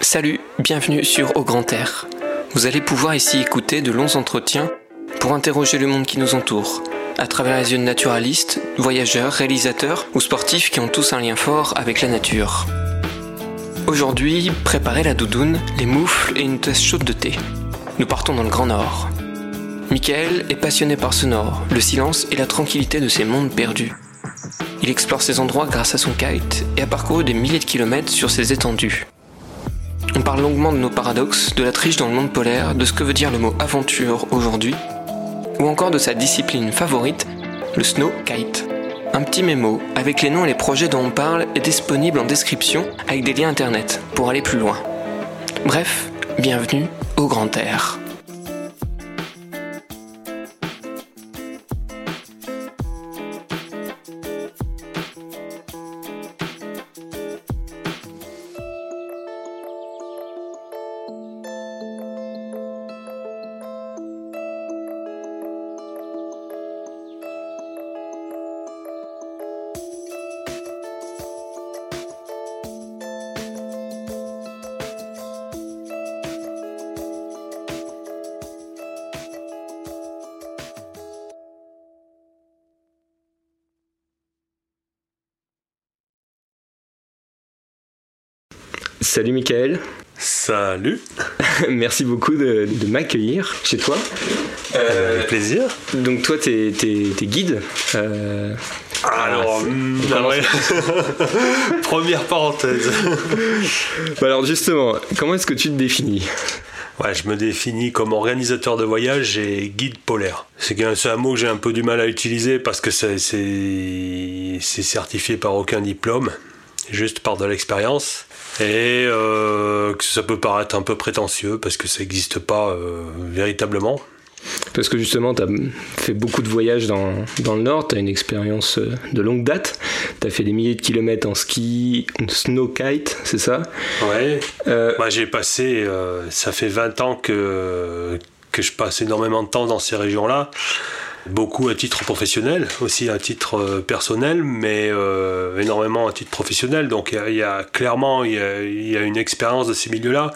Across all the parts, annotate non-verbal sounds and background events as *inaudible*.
Salut, bienvenue sur Au Grand Air. Vous allez pouvoir ici écouter de longs entretiens pour interroger le monde qui nous entoure, à travers les yeux de naturalistes, voyageurs, réalisateurs ou sportifs qui ont tous un lien fort avec la nature. Aujourd'hui, préparez la doudoune, les moufles et une tasse chaude de thé. Nous partons dans le Grand Nord. Michael est passionné par ce Nord, le silence et la tranquillité de ces mondes perdus. Il explore ces endroits grâce à son kite et a parcouru des milliers de kilomètres sur ces étendues. Parle longuement de nos paradoxes, de la triche dans le monde polaire, de ce que veut dire le mot aventure aujourd'hui, ou encore de sa discipline favorite, le snow kite. Un petit mémo avec les noms et les projets dont on parle est disponible en description avec des liens internet pour aller plus loin. Bref, bienvenue au grand air. Salut Michael. Salut. *laughs* Merci beaucoup de, m'accueillir chez toi. Euh, Avec plaisir. Donc toi, t'es es, guide. Euh, alors, hmm, *laughs* première parenthèse. Bah alors justement, comment est-ce que tu te définis? Ouais, je me définis comme organisateur de voyage et guide polaire. C'est un, mot que j'ai un peu du mal à utiliser parce que c'est certifié par aucun diplôme, juste par de l'expérience et euh, que ça peut paraître un peu prétentieux parce que ça n'existe pas euh, véritablement. Parce que justement, tu as fait beaucoup de voyages dans, dans le Nord, tu as une expérience euh, de longue date, tu as fait des milliers de kilomètres en ski, snow kite, c'est ça? Ouais. Moi j'ai passé, ça fait 20 ans que, que je passe énormément de temps dans ces régions-là beaucoup à titre professionnel, aussi à titre euh, personnel, mais euh, énormément à titre professionnel. Donc il y, a clairement il y a, une expérience de ces milieux-là.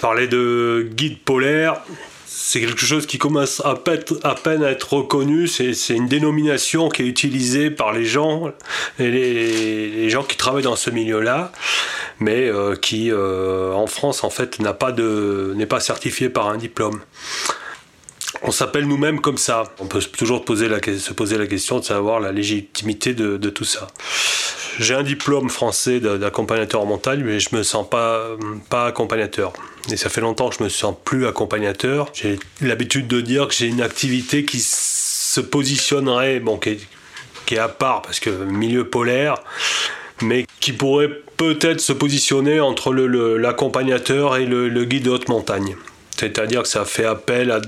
Parler de guide polaire, c'est quelque chose qui commence à peine, à, être reconnu. C'est une dénomination qui est utilisée par les gens, les, gens qui travaillent dans ce milieu-là, mais euh, qui en France en fait n'a pas de n'est pas certifié par un diplôme on s'appelle nous-mêmes comme ça. On peut toujours se poser la question de savoir la légitimité de, tout ça. J'ai un diplôme français d'accompagnateur en montagne, mais je me sens pas, accompagnateur. Et ça fait longtemps que je me sens plus accompagnateur. J'ai l'habitude de dire que j'ai une activité qui se positionnerait, bon, qui est, à part, parce que milieu polaire, mais qui pourrait peut-être se positionner entre l'accompagnateur et le guide de haute montagne. C'est-à-dire que ça fait appel à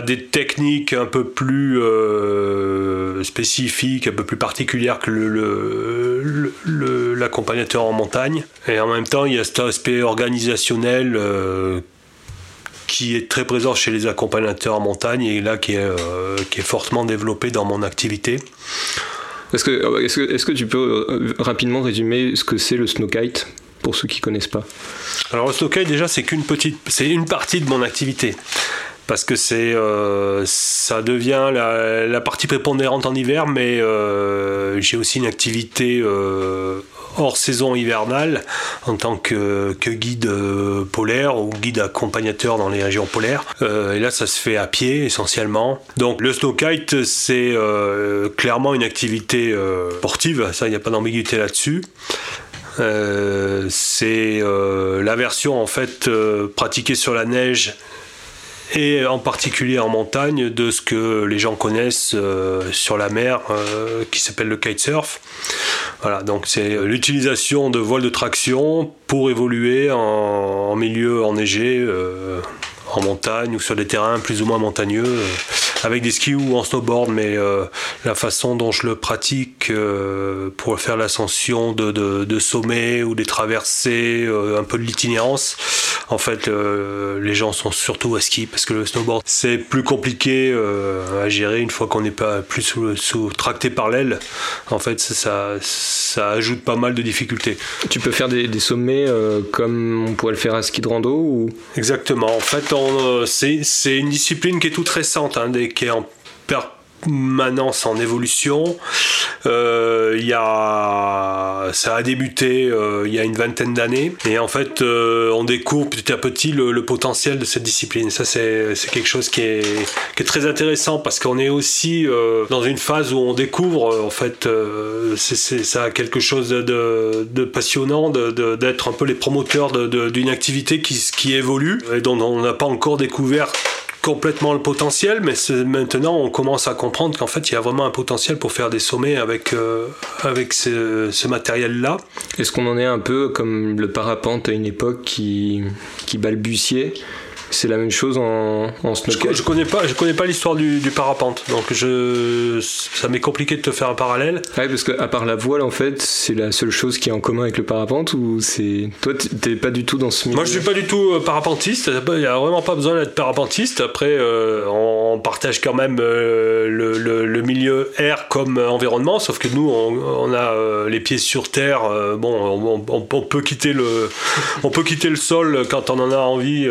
des, techniques un peu plus euh, spécifiques, un peu plus particulières que l'accompagnateur le, en montagne. Et en même temps, il y a cet aspect organisationnel euh, qui est très présent chez les accompagnateurs en montagne et là qui est, euh, fortement développé dans mon activité. Est-ce que, est que, est que tu peux rapidement résumer ce que c'est le snowkite pour ceux qui connaissent pas Alors le snowkite déjà c'est qu'une petite, c'est une partie de mon activité parce que c'est euh, ça devient la, partie prépondérante en hiver, mais euh, j'ai aussi une activité euh, hors saison hivernale en tant que, guide polaire ou guide accompagnateur dans les régions polaires. et là, ça se fait à pied essentiellement. Donc le snowkite, c'est clairement une activité sportive, ça, il n'y a pas d'ambiguïté là-dessus. Euh, c'est euh, la version en fait euh, pratiquée sur la neige et en particulier en montagne de ce que les gens connaissent sur la mer qui s'appelle le kitesurf. Voilà, donc c'est l'utilisation de voiles de traction pour évoluer en milieu enneigé en montagne ou sur des terrains plus ou moins montagneux, avec des skis ou en snowboard, mais euh, la façon dont je le pratique euh, pour faire l'ascension de, de, sommets ou des traversées, un peu de l'itinérance, en fait, les gens sont surtout à ski parce que le snowboard, c'est plus compliqué à gérer une fois qu'on n'est pas plus sous, tracté par l'aile. En fait, ça, ça, ajoute pas mal de difficultés. Tu peux faire des, sommets comme on pourrait le faire à ski de rando ou... Exactement. En fait, c'est une discipline qui est toute récente, hein, qui est en permanence en évolution. Euh, ça a débuté euh, il y a une vingtaine d'années et en fait euh, on découvre petit à petit le, potentiel de cette discipline. Ça c'est quelque chose qui est, qui est, très intéressant parce qu'on est aussi dans une phase où on découvre en fait ça a quelque chose de, de passionnant d'être un peu les promoteurs d'une activité qui, qui évolue et dont on n'a pas encore découvert complètement le potentiel, mais maintenant on commence à comprendre qu'en fait il y a vraiment un potentiel pour faire des sommets avec, euh, avec ce, matériel-là. Est-ce qu'on en est un peu comme le parapente à une époque qui balbutiait? C'est la même chose en, en Je, je connais pas, je connais pas l'histoire du, parapente, donc je, ça m'est compliqué de te faire un parallèle. Ouais, parce qu'à part la voile, en fait, c'est la seule chose qui est en commun avec le parapente ou c'est toi, t'es pas du tout dans ce milieu. Moi, je suis pas du tout euh, parapentiste. Il y a vraiment pas besoin d'être parapentiste. Après, euh, on partage quand même euh, le, milieu air comme environnement, sauf que nous, on, a les pieds sur terre. bon, on, peut quitter le, *laughs* on peut quitter le sol quand on en a envie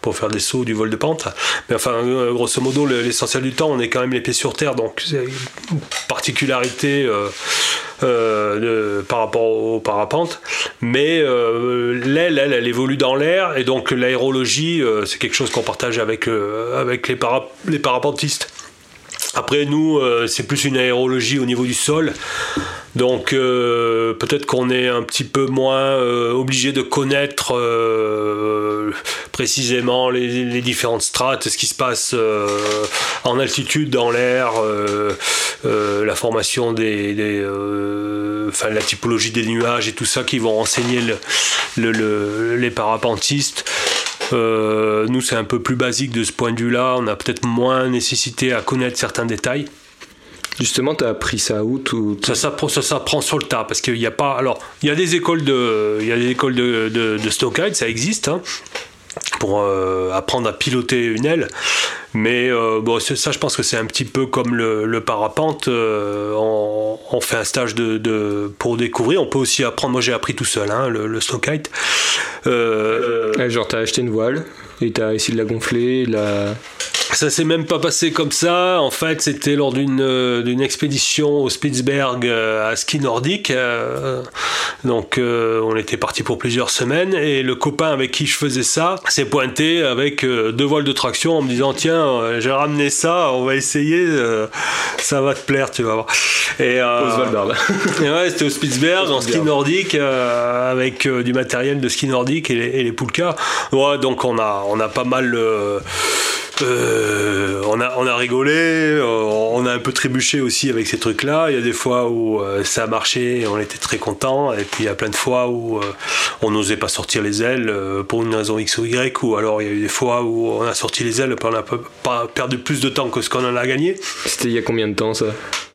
pour faire des sauts du vol de pente. Mais enfin, euh, grosso modo, l'essentiel du temps, on est quand même les pieds sur terre, donc c'est une particularité euh, euh, par rapport au parapente. Mais l'aile, elle, elle évolue dans l'air, et donc l'aérologie, c'est quelque chose qu'on partage avec, les parapentistes. Après, nous, c'est plus une aérologie au niveau du sol. Donc euh, peut-être qu'on est un petit peu moins euh, obligé de connaître euh, précisément les, différentes strates, ce qui se passe en altitude dans l'air, la formation des, enfin la typologie des nuages et tout ça qui vont renseigner les parapentistes. nous, c'est un peu plus basique de ce point de vue-là. On a peut-être moins nécessité à connaître certains détails. Justement, tu as appris ça où tout, Ça, ça, ça, prend sur le tas parce qu'il n'y a pas. Alors, il y a des écoles de, il y a des écoles de, de, stockade, ça existe. Hein, pour euh, apprendre à piloter une aile. Mais euh, bon, ça, je pense que c'est un petit peu comme le, parapente. Euh, on, fait un stage de, de, pour découvrir. On peut aussi apprendre. Moi, j'ai appris tout seul hein, le, le snowkite. genre, t'as acheté une voile et t'as essayé de la gonfler, la ça s'est même pas passé comme ça. En fait, c'était lors d'une euh, d'une expédition au Spitzberg euh, à ski nordique. Euh, donc, on était parti pour plusieurs semaines et le copain avec qui je faisais ça s'est pointé avec deux voiles de traction en me disant tiens, j'ai ramené ça, on va essayer, ça va te plaire, tu vas voir. Et, et *laughs* ouais, c'était au Spitzberg en ski nordique avec du matériel de ski nordique et les, et les Ouais, donc on a on a pas mal euh, on, a, on a rigolé, euh, on a un peu trébuché aussi avec ces trucs-là. Il y a des fois où euh, ça a marché on était très content, et puis il y a plein de fois où on n'osait pas sortir les ailes pour une raison X ou Y, ou alors il y a eu des fois où on a sorti les ailes et on pas perdu plus de temps que ce qu'on en a gagné. C'était il y a combien de temps ça?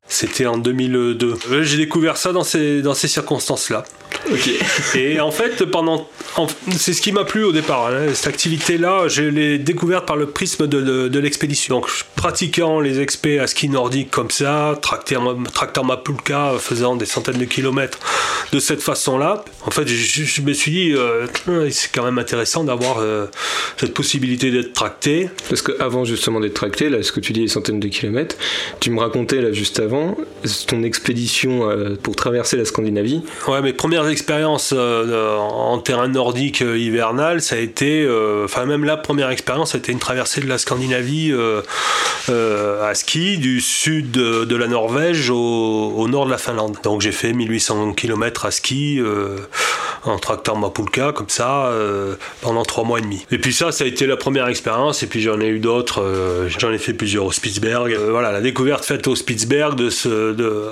C'était en 2002. J'ai découvert ça dans ces, dans ces circonstances-là. Ok. *laughs* Et en fait, pendant, c'est ce qui m'a plu au départ. Hein. cette activité-là, je l'ai découverte par le prisme de, de, l'expédition. Donc, pratiquant les expés à ski nordique comme ça, tractant ma pulka, faisant des centaines de kilomètres de cette façon-là, en fait, je, me suis dit, euh, c'est quand même intéressant d'avoir euh, cette possibilité d'être tracté. Parce qu'avant justement d'être tracté, là, ce que tu dis, les centaines de kilomètres, tu me racontais là juste avant ton expédition euh, pour traverser la Scandinavie. Ouais, mes premières expérience euh, en terrain nordique euh, hivernal, ça a été, euh, enfin même la première expérience, ça a été une traversée de la Scandinavie à ski du sud de, la Norvège au, nord de la Finlande. Donc j'ai fait 1800 km à ski en tractant ma pulka comme ça pendant trois mois et demi. Et puis ça, ça a été la première expérience. Et puis j'en ai eu d'autres. j'en ai fait plusieurs au Spitzberg. voilà, la découverte faite au Spitzberg de de,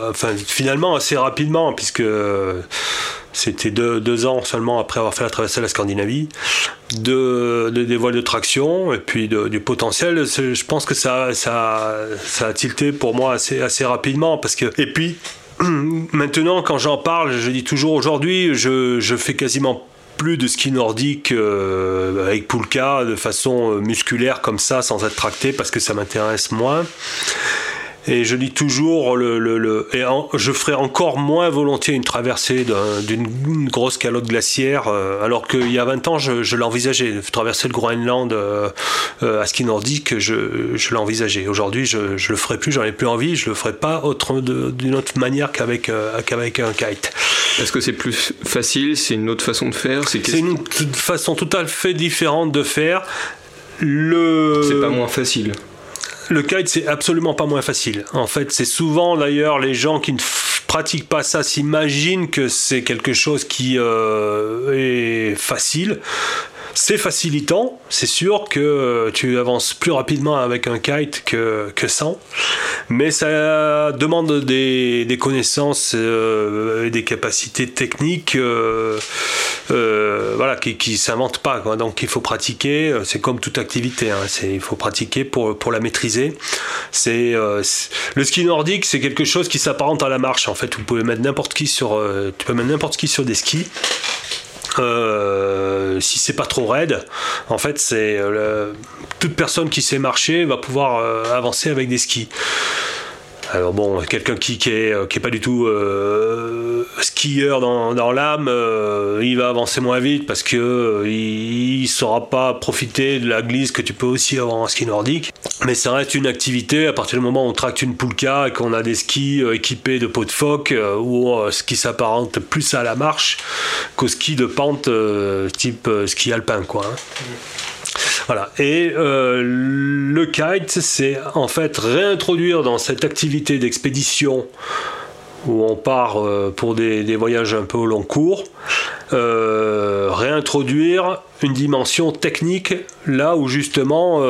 finalement assez rapidement puisque c'était deux, ans seulement après avoir fait la traversée de la Scandinavie, de, des voiles de traction et puis du potentiel. Je pense que ça, ça, a tilté pour moi assez, assez rapidement parce que et puis *clears throat* maintenant quand j'en parle, je dis toujours aujourd'hui, je, je fais quasiment plus de ski nordique euh, avec Poulka de façon euh, musculaire comme ça sans être tracté parce que ça m'intéresse moins. Et je dis toujours, le, le, et je ferai encore moins volontiers une traversée d'une grosse calotte glaciaire, euh, alors qu'il y a 20 ans, je, l'envisageais. Traverser le Groenland euh, euh, à ski nordique, je, je l'envisageais. Aujourd'hui, je, je le ferai plus, j'en ai plus envie, je le ferai pas d'une autre manière qu'avec qu'avec un kite. Est-ce que c'est plus facile C'est une autre façon de faire C'est une façon tout à fait différente de faire. Le... C'est pas moins facile le kite, c'est absolument pas moins facile. En fait, c'est souvent d'ailleurs les gens qui ne pratiquent pas ça s'imaginent que c'est quelque chose qui euh, est facile. C'est facilitant, c'est sûr que tu avances plus rapidement avec un kite que, que sans, mais ça demande des, connaissances euh, et des capacités techniques euh, euh, voilà, qui ne s'inventent pas. Donc il faut pratiquer, c'est comme toute activité, hein. il faut pratiquer pour, pour la maîtriser. C'est le ski nordique, c'est quelque chose qui s'apparente à la marche. En fait, vous pouvez mettre n'importe qui sur, tu peux mettre n'importe qui sur des skis. Euh, si c'est pas trop raide, en fait, c'est euh, toute personne qui sait marcher va pouvoir euh, avancer avec des skis. Alors bon, quelqu'un qui, qui, est, qui est pas du tout euh, skieur dans, dans l'âme, euh, il va avancer moins vite parce que euh, il, saura pas profiter de la glisse que tu peux aussi avoir en ski nordique. Mais ça reste une activité à partir du moment où on tracte une poulka et qu'on a des skis équipés de peau de phoque ou ce qui s'apparente plus à la marche qu'au ski de pente type ski alpin quoi. Hein. Voilà. Et euh, le kite, c'est en fait réintroduire dans cette activité d'expédition où on part euh, pour des, voyages un peu au long cours, euh, réintroduire une dimension technique là où justement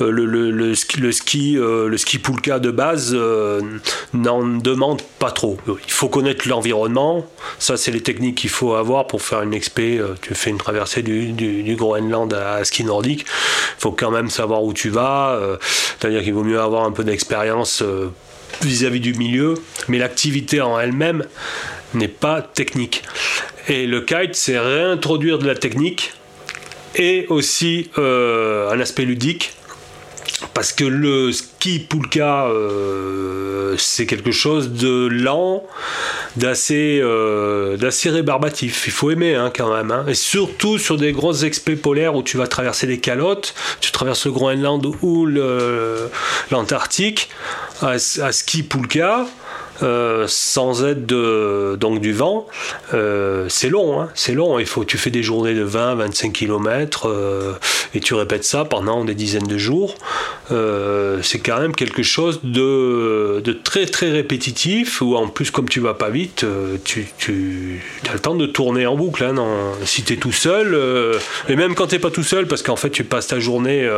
le, le, ski, le ski, euh, ski de base euh, n'en demande pas trop. Il faut connaître l'environnement. Ça, c'est les techniques qu'il faut avoir pour faire une expé. tu fais une traversée du, du, Groenland à, ski nordique. Il faut quand même savoir où tu vas. C'est-à-dire qu'il vaut mieux avoir un peu d'expérience vis-à-vis du milieu, mais l'activité en elle-même n'est pas technique. Et le kite, c'est réintroduire de la technique et aussi un aspect ludique parce que le ski poulka, euh, c'est quelque chose de lent, d'assez euh, rébarbatif. Il faut aimer hein, quand même. Hein. Et surtout sur des grosses expés polaires où tu vas traverser les calottes, tu traverses le Groenland ou l'Antarctique, à, ski poulka. Euh, sans aide de, donc du vent, euh, c'est long, hein, c'est long. Il faut, tu fais des journées de 20-25 km euh, et tu répètes ça pendant des dizaines de jours. c'est quand même quelque chose de, très très répétitif où en plus comme tu vas pas vite, tu, as le temps de tourner en boucle. Hein, si tu es tout seul, et même quand tu pas tout seul, parce qu'en fait tu passes ta journée,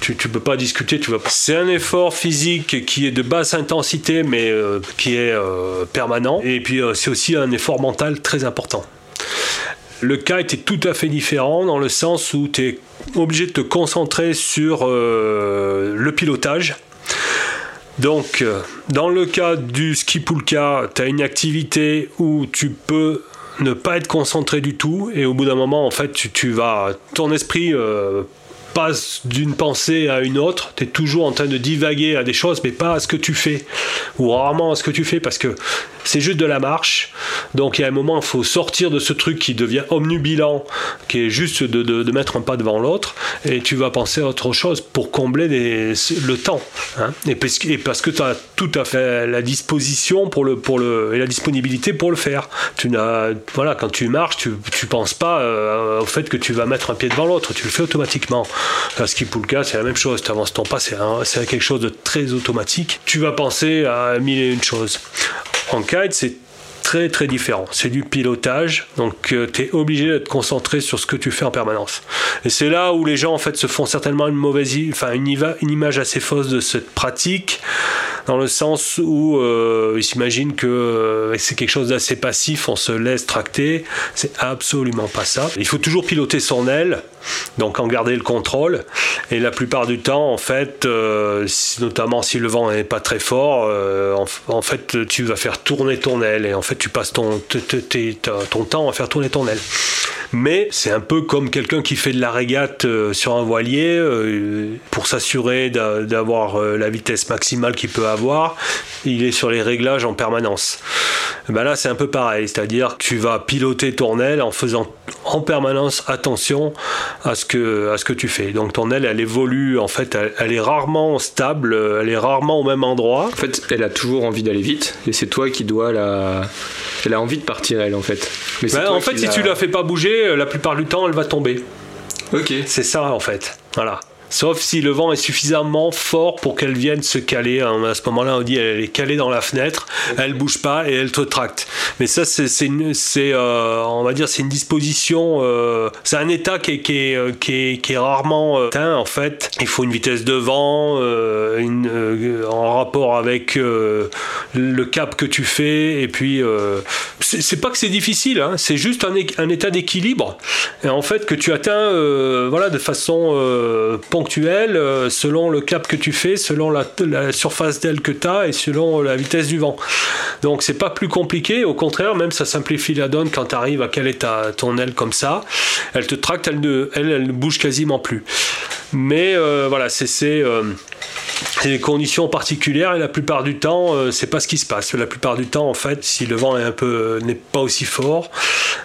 tu, tu peux pas discuter. C'est un effort physique qui est de basse intensité, mais qui euh, permanent. Et puis euh, c'est aussi un effort mental très important. Le kite est tout à fait différent dans le sens où tu es obligé de te concentrer sur euh, le pilotage. Donc, dans le cas du ski poulka, tu as une activité où tu peux ne pas être concentré du tout et au bout d'un moment, en fait, tu vas, ton esprit d'une pensée à une autre, tu es toujours en train de divaguer à des choses, mais pas à ce que tu fais, ou rarement à ce que tu fais, parce que c'est juste de la marche. Donc il y a un moment, il faut sortir de ce truc qui devient omnubilant, qui est juste de, mettre un pas devant l'autre, et tu vas penser à autre chose pour combler le temps. Hein. Et, parce, que tu as tout à fait la disposition pour le, pour le, et la disponibilité pour le faire. Tu voilà, quand tu marches, tu ne penses pas euh, au fait que tu vas mettre un pied devant l'autre, tu le fais automatiquement. Un ski poulka, c'est la même chose. Tu avances ton pas, c'est quelque chose de très automatique. Tu vas penser à mille et une choses. En kite, c'est très très différent. C'est du pilotage, donc euh, tu es obligé d'être concentré sur ce que tu fais en permanence. Et c'est là où les gens en fait se font certainement une mauvaise, enfin une, image assez fausse de cette pratique, dans le sens où euh, il s'imagine que euh, c'est quelque chose d'assez passif, on se laisse tracter. C'est absolument pas ça. Il faut toujours piloter son aile, donc en garder le contrôle. Et la plupart du temps, en fait, euh, notamment si le vent n'est pas très fort, en, fait, tu vas faire tourner ton aile et en fait, tu passes ton temps à faire tourner ton aile. Mais c'est un peu comme quelqu'un qui fait de la régate sur un voilier pour s'assurer d'avoir la vitesse maximale qu'il peut avoir. Il est sur les réglages en permanence. Ben là, c'est un peu pareil, c'est-à-dire tu vas piloter ton aile en faisant en permanence attention à ce que, à ce que tu fais. Donc ton aile, elle évolue, en fait, elle, est rarement stable, elle est rarement au même endroit. En fait, elle a toujours envie d'aller vite, et c'est toi qui dois la... Elle a envie de partir, elle, en fait. Mais ben, en fait, si tu la fais pas bouger, la plupart du temps, elle va tomber. Ok. C'est ça, en fait. Voilà. Sauf si le vent est suffisamment fort pour qu'elle vienne se caler. Hein, à ce moment-là, on dit elle est calée dans la fenêtre, elle bouge pas et elle te tracte. Mais ça, c'est, euh, on va dire, c'est une disposition, euh, c'est un état qui est, qui est, euh, qui est, rarement atteint en fait. Il faut une vitesse de vent une, en rapport avec le cap que tu fais. Et puis, c'est, pas que c'est difficile, hein, c'est juste un, état d'équilibre. Et en fait, que tu atteins, voilà, de façon ponctuel euh, selon le cap que tu fais, selon la, surface d'aile que tu as et selon la vitesse du vent. Donc c'est pas plus compliqué, au contraire, même ça simplifie la donne quand tu arrives à est ta, ton aile comme ça. Elle te tracte, elle ne, elle, ne bouge quasiment plus. Mais euh, voilà, c'est euh, des conditions particulières et la plupart du temps c'est pas ce qui se passe. La plupart du temps en fait si le vent est un peu n'est pas aussi fort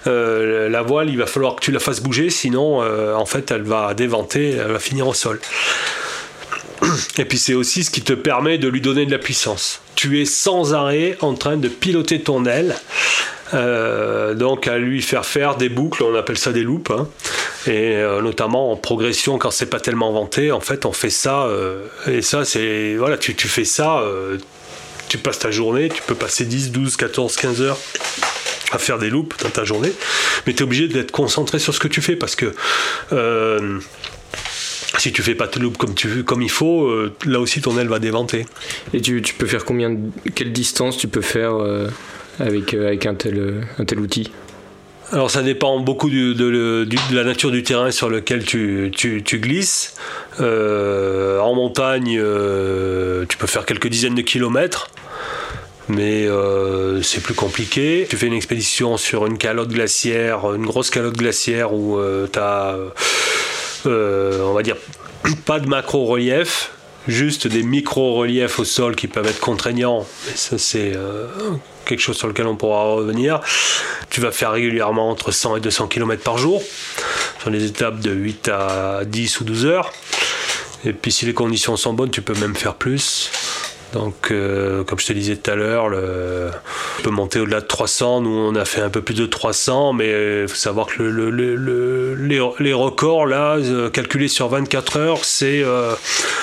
la voile il va falloir que tu la fasses bouger sinon en fait elle va déventer elle va finir au sol *clears throat* et puis c'est aussi ce qui te permet de lui donner de la puissance. Tu es sans arrêt en train de piloter ton aile, euh, donc à lui faire faire des boucles, on appelle ça des loops, hein. et euh, notamment en progression quand c'est pas tellement vanté, en fait on fait ça, euh, et ça c'est, voilà, tu, fais ça, tu passes ta journée, tu peux passer 10, 12, 14, 15 heures à faire des loops dans ta journée, mais tu es obligé d'être concentré sur ce que tu fais parce que si tu fais pas de loop comme, tu, comme il faut, euh, là aussi ton aile va déventer. Et tu, tu, peux faire combien, quelle distance tu peux faire euh, avec, euh, avec un, tel, un tel outil? Alors ça dépend beaucoup de, de, la nature du terrain sur lequel tu, tu, tu glisses. en montagne, tu peux faire quelques dizaines de kilomètres, mais c'est plus compliqué. Tu fais une expédition sur une calotte glaciaire, une grosse calotte glaciaire où tu as euh, on va dire, pas de macro-relief, juste des micro-reliefs au sol qui peuvent être contraignants. ça, c'est euh, quelque chose sur lequel on pourra revenir. Tu vas faire régulièrement entre 100 et 200 km par jour, sur les étapes de 8 à 10 ou 12 heures. Et puis si les conditions sont bonnes, tu peux même faire plus. Donc, euh, comme je te disais tout à l'heure, on peut monter au-delà de 300. Nous, on a fait un peu plus de 300, mais il euh, faut savoir que le, les, records, là, euh, calculés sur 24 heures, c'est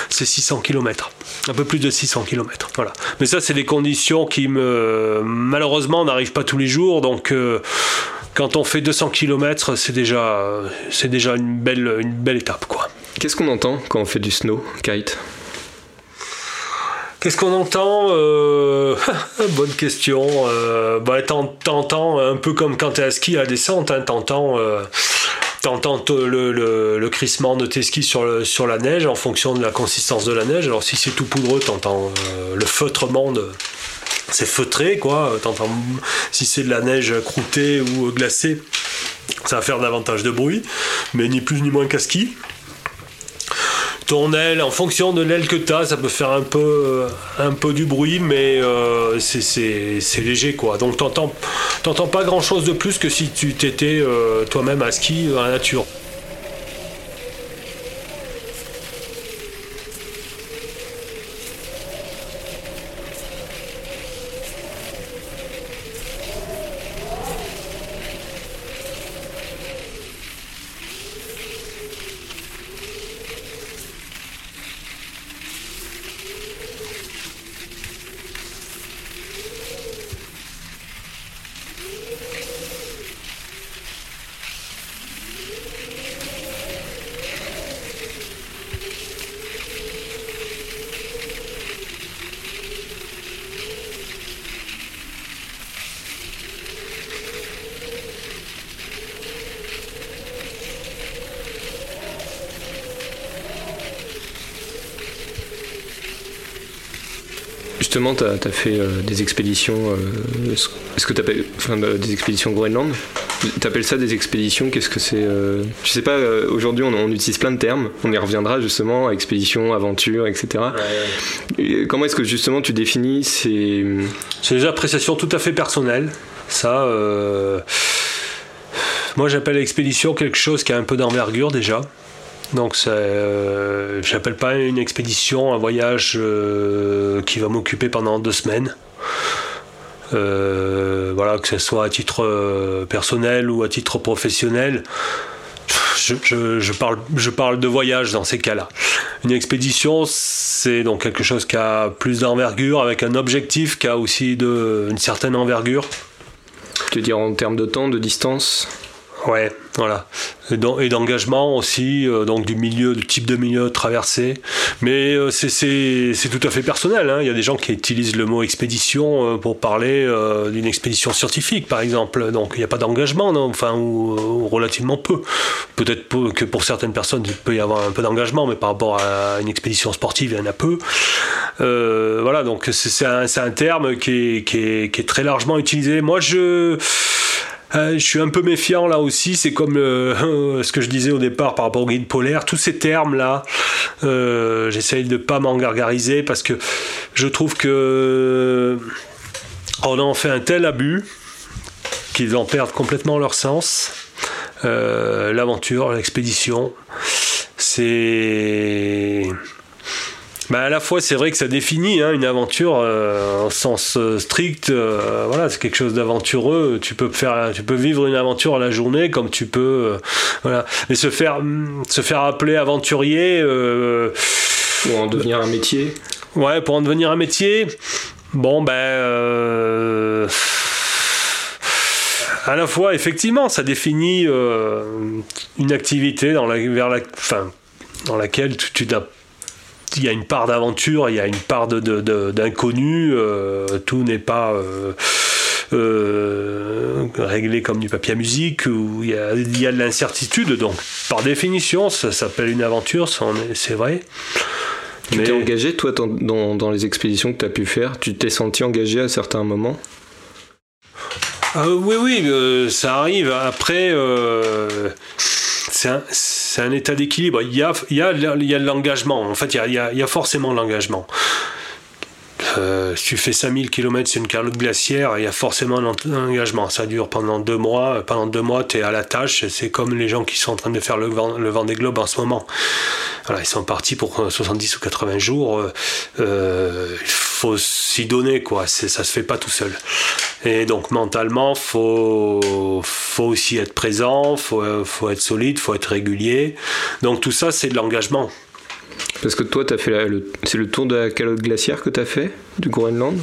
600 km. Un peu plus de 600 km. Voilà. Mais ça, c'est des conditions qui, me, malheureusement, n'arrivent pas tous les jours. Donc, quand on fait 200 km, c'est déjà, une, belle, étape. Qu'est-ce qu'on entend quand on fait du snow, kite? Qu'est-ce qu'on entend euh, *laughs* Bonne question. Euh, bah, t'entends un peu comme quand t'es à ski à descente, hein, t'entends. Euh, le, le, crissement de tes skis sur, sur la neige en fonction de la consistance de la neige. Alors si c'est tout poudreux, t'entends le feutrement de, c'est feutré quoi. si c'est de la neige croûtée ou glacée, ça va faire davantage de bruit, mais ni plus ni moins qu'à ski ton aile, en fonction de l'aile que tu as, ça peut faire un peu, euh, un peu du bruit, mais euh, c'est léger quoi. Donc t'entends pas grand chose de plus que si tu t'étais euh, toi-même à ski la nature. Justement, tu as, fait des expéditions, est-ce que tu appelles enfin, des expéditions Groenland? Tu appelles ça des expéditions? Qu'est-ce que c'est Je sais pas, aujourd'hui on, utilise plein de termes, on y reviendra justement, expédition, aventure, etc. comment est-ce que justement tu définis ces... C'est des appréciations tout à fait personnelles. Ça, moi j'appelle expédition quelque chose qui a un peu d'envergure déjà. Donc euh, j'appelle pas une expédition un voyage euh, qui va m'occuper pendant deux semaines. Euh, voilà, que ce soit à titre personnel ou à titre professionnel. Je, parle, je parle de voyage dans ces cas-là. Une expédition, c'est donc quelque chose qui a plus d'envergure, avec un objectif qui a aussi de, une certaine envergure. Tu veux dire en termes de temps, de distance? Ouais, voilà. Et d'engagement aussi, euh, donc du milieu, du type de milieu traversé. Mais euh, c'est tout à fait personnel. Hein. Il y a des gens qui utilisent le mot expédition euh, pour parler d'une expédition scientifique, par exemple. Donc il n'y a pas d'engagement, enfin, ou, relativement peu. Peut-être que pour certaines personnes, il peut y avoir un peu d'engagement, mais par rapport à une expédition sportive, il y en a peu. voilà, donc c'est un, terme qui est très largement utilisé. Moi, je euh, je suis un peu méfiant là aussi. C'est comme *laughs* ce que je disais au départ par rapport au guide polaire. Tous ces termes là, euh, j'essaye de pas m'en gargariser parce que je trouve que on en fait un tel abus qu'ils en perdent complètement leur sens. Euh, l'aventure, l'expédition, c'est bah à la fois, c'est vrai que ça définit hein, une aventure euh, en sens euh, strict. Euh, voilà, c'est quelque chose d'aventureux. Tu peux faire, tu peux vivre une aventure à la journée comme tu peux, voilà. Mais se faire, se faire appeler aventurier. pour en devenir un métier. Ouais, pour en devenir un métier. Bon, ben. à la fois, effectivement, ça définit une activité dans la, vers la, fin, dans laquelle tu, tu il y a une part d'aventure, il y a une part d'inconnu, de, euh, tout n'est pas euh, euh, réglé comme du papier à musique, où il y a, il y a de l'incertitude, donc par définition ça s'appelle une aventure, c'est vrai. Tu t'es engagé, toi, dans, dans, les expéditions que tu as pu faire? Tu t'es senti engagé à certains moments? Oui, oui, ça arrive. Après, c'est un, c'est un état d'équilibre. Il y a, il y a, il y a l'engagement. En fait, il y a, il y a forcément l'engagement. Euh, si tu fais 5000 km sur une calotte glaciaire, il y a forcément un engagement. Ça dure pendant deux mois. Pendant deux mois, tu es à la tâche. C'est comme les gens qui sont en train de faire le vent, le vent des globes en ce moment. Voilà, ils sont partis pour 70 ou 80 jours. Euh, il faut s'y donner, quoi. Ça se fait pas tout seul. Et donc mentalement, faut faut aussi être présent, faut faut être solide, faut être régulier. Donc tout ça, c'est de l'engagement. Parce que toi, fait le, c'est le tour de la calotte glaciaire que tu as fait du Groenland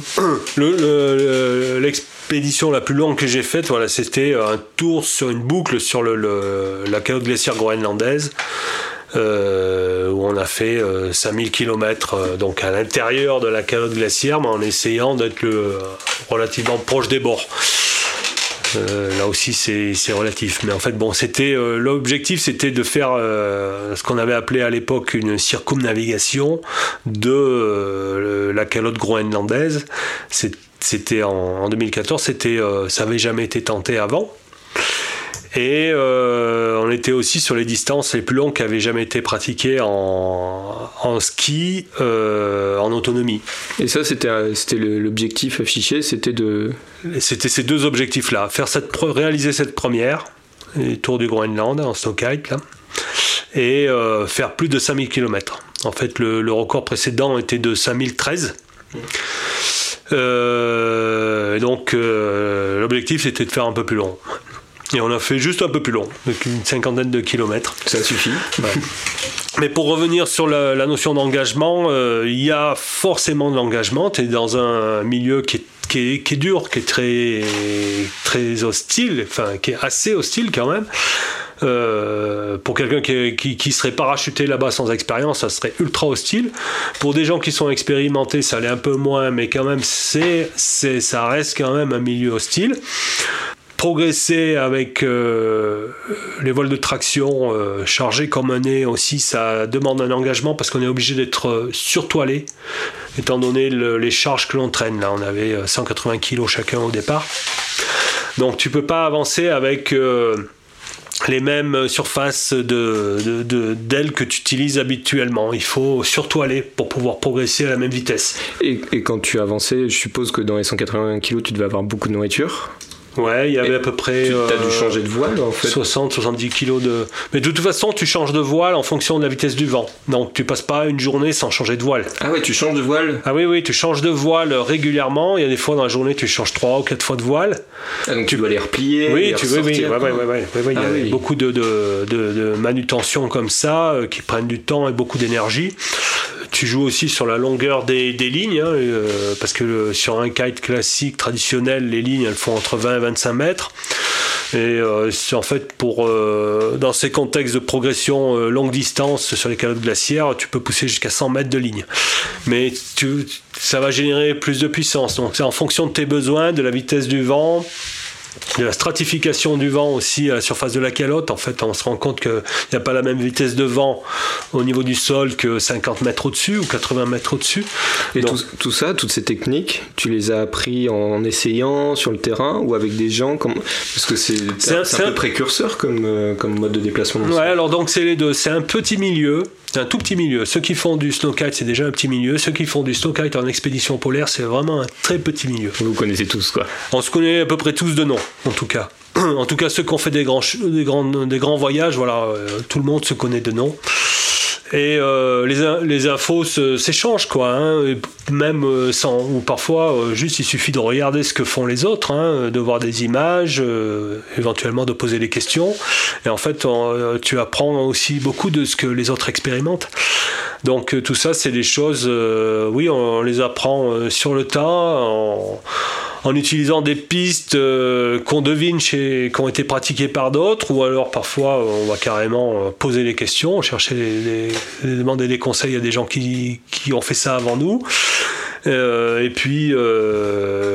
L'expédition la plus longue que j'ai faite, voilà, c'était un tour sur une boucle sur la calotte glaciaire groenlandaise. Euh, où on a fait 5000 euh, km euh, donc à l'intérieur de la calotte glaciaire, mais en essayant d'être relativement proche des bords. Là aussi c'est relatif. Mais en fait bon c'était l'objectif c'était de faire ce qu'on avait appelé à l'époque une circumnavigation de la calotte groenlandaise. C'était en, en, 2014 c'était ça avait jamais été tenté avant. Et euh, on était aussi sur les distances les plus longues qui avaient jamais été pratiquées en, en ski euh, en autonomie. Et ça, c'était l'objectif affiché, c'était de. C'était ces deux objectifs-là, faire cette réaliser cette première, le tour du Groenland en Stockholm, là, et euh, faire plus de 5000 km. En fait, le, le record précédent était de 5013. Euh, donc l'objectif c'était de faire un peu plus long. Et on a fait juste un peu plus long, une cinquantaine de kilomètres. Ça suffit. Mais pour revenir sur la, notion d'engagement, euh, il y a forcément de l'engagement. Tu es dans un milieu qui est, qui est, dur, qui est très, très hostile, enfin qui est assez hostile quand même. Euh, pour quelqu'un qui, qui, serait parachuté là-bas sans expérience, ça serait ultra hostile. Pour des gens qui sont expérimentés, ça l'est un peu moins, mais quand même, c'est, ça reste quand même un milieu hostile progresser avec les voiles de traction chargées comme un nez aussi, ça demande un engagement parce qu'on est obligé d'être surtoilé, étant donné les charges que l'on traîne. Là, on avait 180 kg chacun au départ. Donc tu peux pas avancer avec les mêmes surfaces de, d'ailes que tu utilises habituellement. Il faut surtout aller pour pouvoir progresser à la même vitesse. Et, et quand tu avançais, je suppose que dans les 180 kg, tu devais avoir beaucoup de nourriture? Ouais, il y avait à peu près. Tu as dû euh, changer de voile en fait 60, 70 kilos de. Mais de toute façon, tu changes de voile en fonction de la vitesse du vent. Donc tu passes pas une journée sans changer de voile. Ah ouais, tu changes de voile? Ah oui, oui, tu changes de voile régulièrement. Il y a des fois dans la journée, tu changes 3 ou 4 fois de voile. Ah donc tu dois les replier Oui, tu, oui, oui, ouais, ouais, ouais, il y a ah beaucoup de, de, de, manutention comme ça euh, qui prennent du temps et beaucoup d'énergie. Tu joues aussi sur la longueur des, des lignes, hein, euh, parce que sur un kite classique, traditionnel, les lignes elles font entre 20 et 25 mètres. Et euh, c'est en fait pour euh, dans ces contextes de progression longue distance sur les calottes glaciaires, tu peux pousser jusqu'à 100 mètres de ligne. Mais ça va générer plus de puissance. Donc c'est en fonction de tes besoins, de la vitesse du vent, de la stratification du vent aussi à la surface de la calotte. En fait, on se rend compte qu'il n'y a pas la même vitesse de vent au niveau du sol que 50 mètres au-dessus ou 80 mètres au-dessus. Et tout, ça, toutes ces techniques, tu les as appris en essayant sur le terrain ou avec des gens comme... Parce que c'est un, peu précurseur comme, euh, comme mode de déplacement. Ouais, alors donc c'est les deux. C'est un petit milieu. C'est un tout petit milieu. Ceux qui font du snowkite, c'est déjà un petit milieu. Ceux qui font du snowkite en expédition polaire, c'est vraiment un très petit milieu. Vous connaissez tous, quoi. On se connaît à peu près tous de nom, en tout cas. *clears throat* En tout cas, ceux qui ont fait des grands, des grands, des grands voyages, voilà, euh, tout le monde se connaît de nom. Et euh, les, les, infos s'échangent, quoi. Hein, même euh, sans, ou parfois, euh, juste il suffit de regarder ce que font les autres, hein, de voir des images, éventuellement de poser des questions. Et en fait, tu apprends aussi beaucoup de ce que les autres expérimentent. Donc tout ça, c'est des choses, oui, on les apprend sur le tas. En utilisant des pistes euh, qu'on devine chez, qui ont été pratiquées par d'autres, ou alors parfois on va carrément euh, poser les questions, chercher demander des conseils à des gens qui, ont fait ça avant nous. Euh, et puis,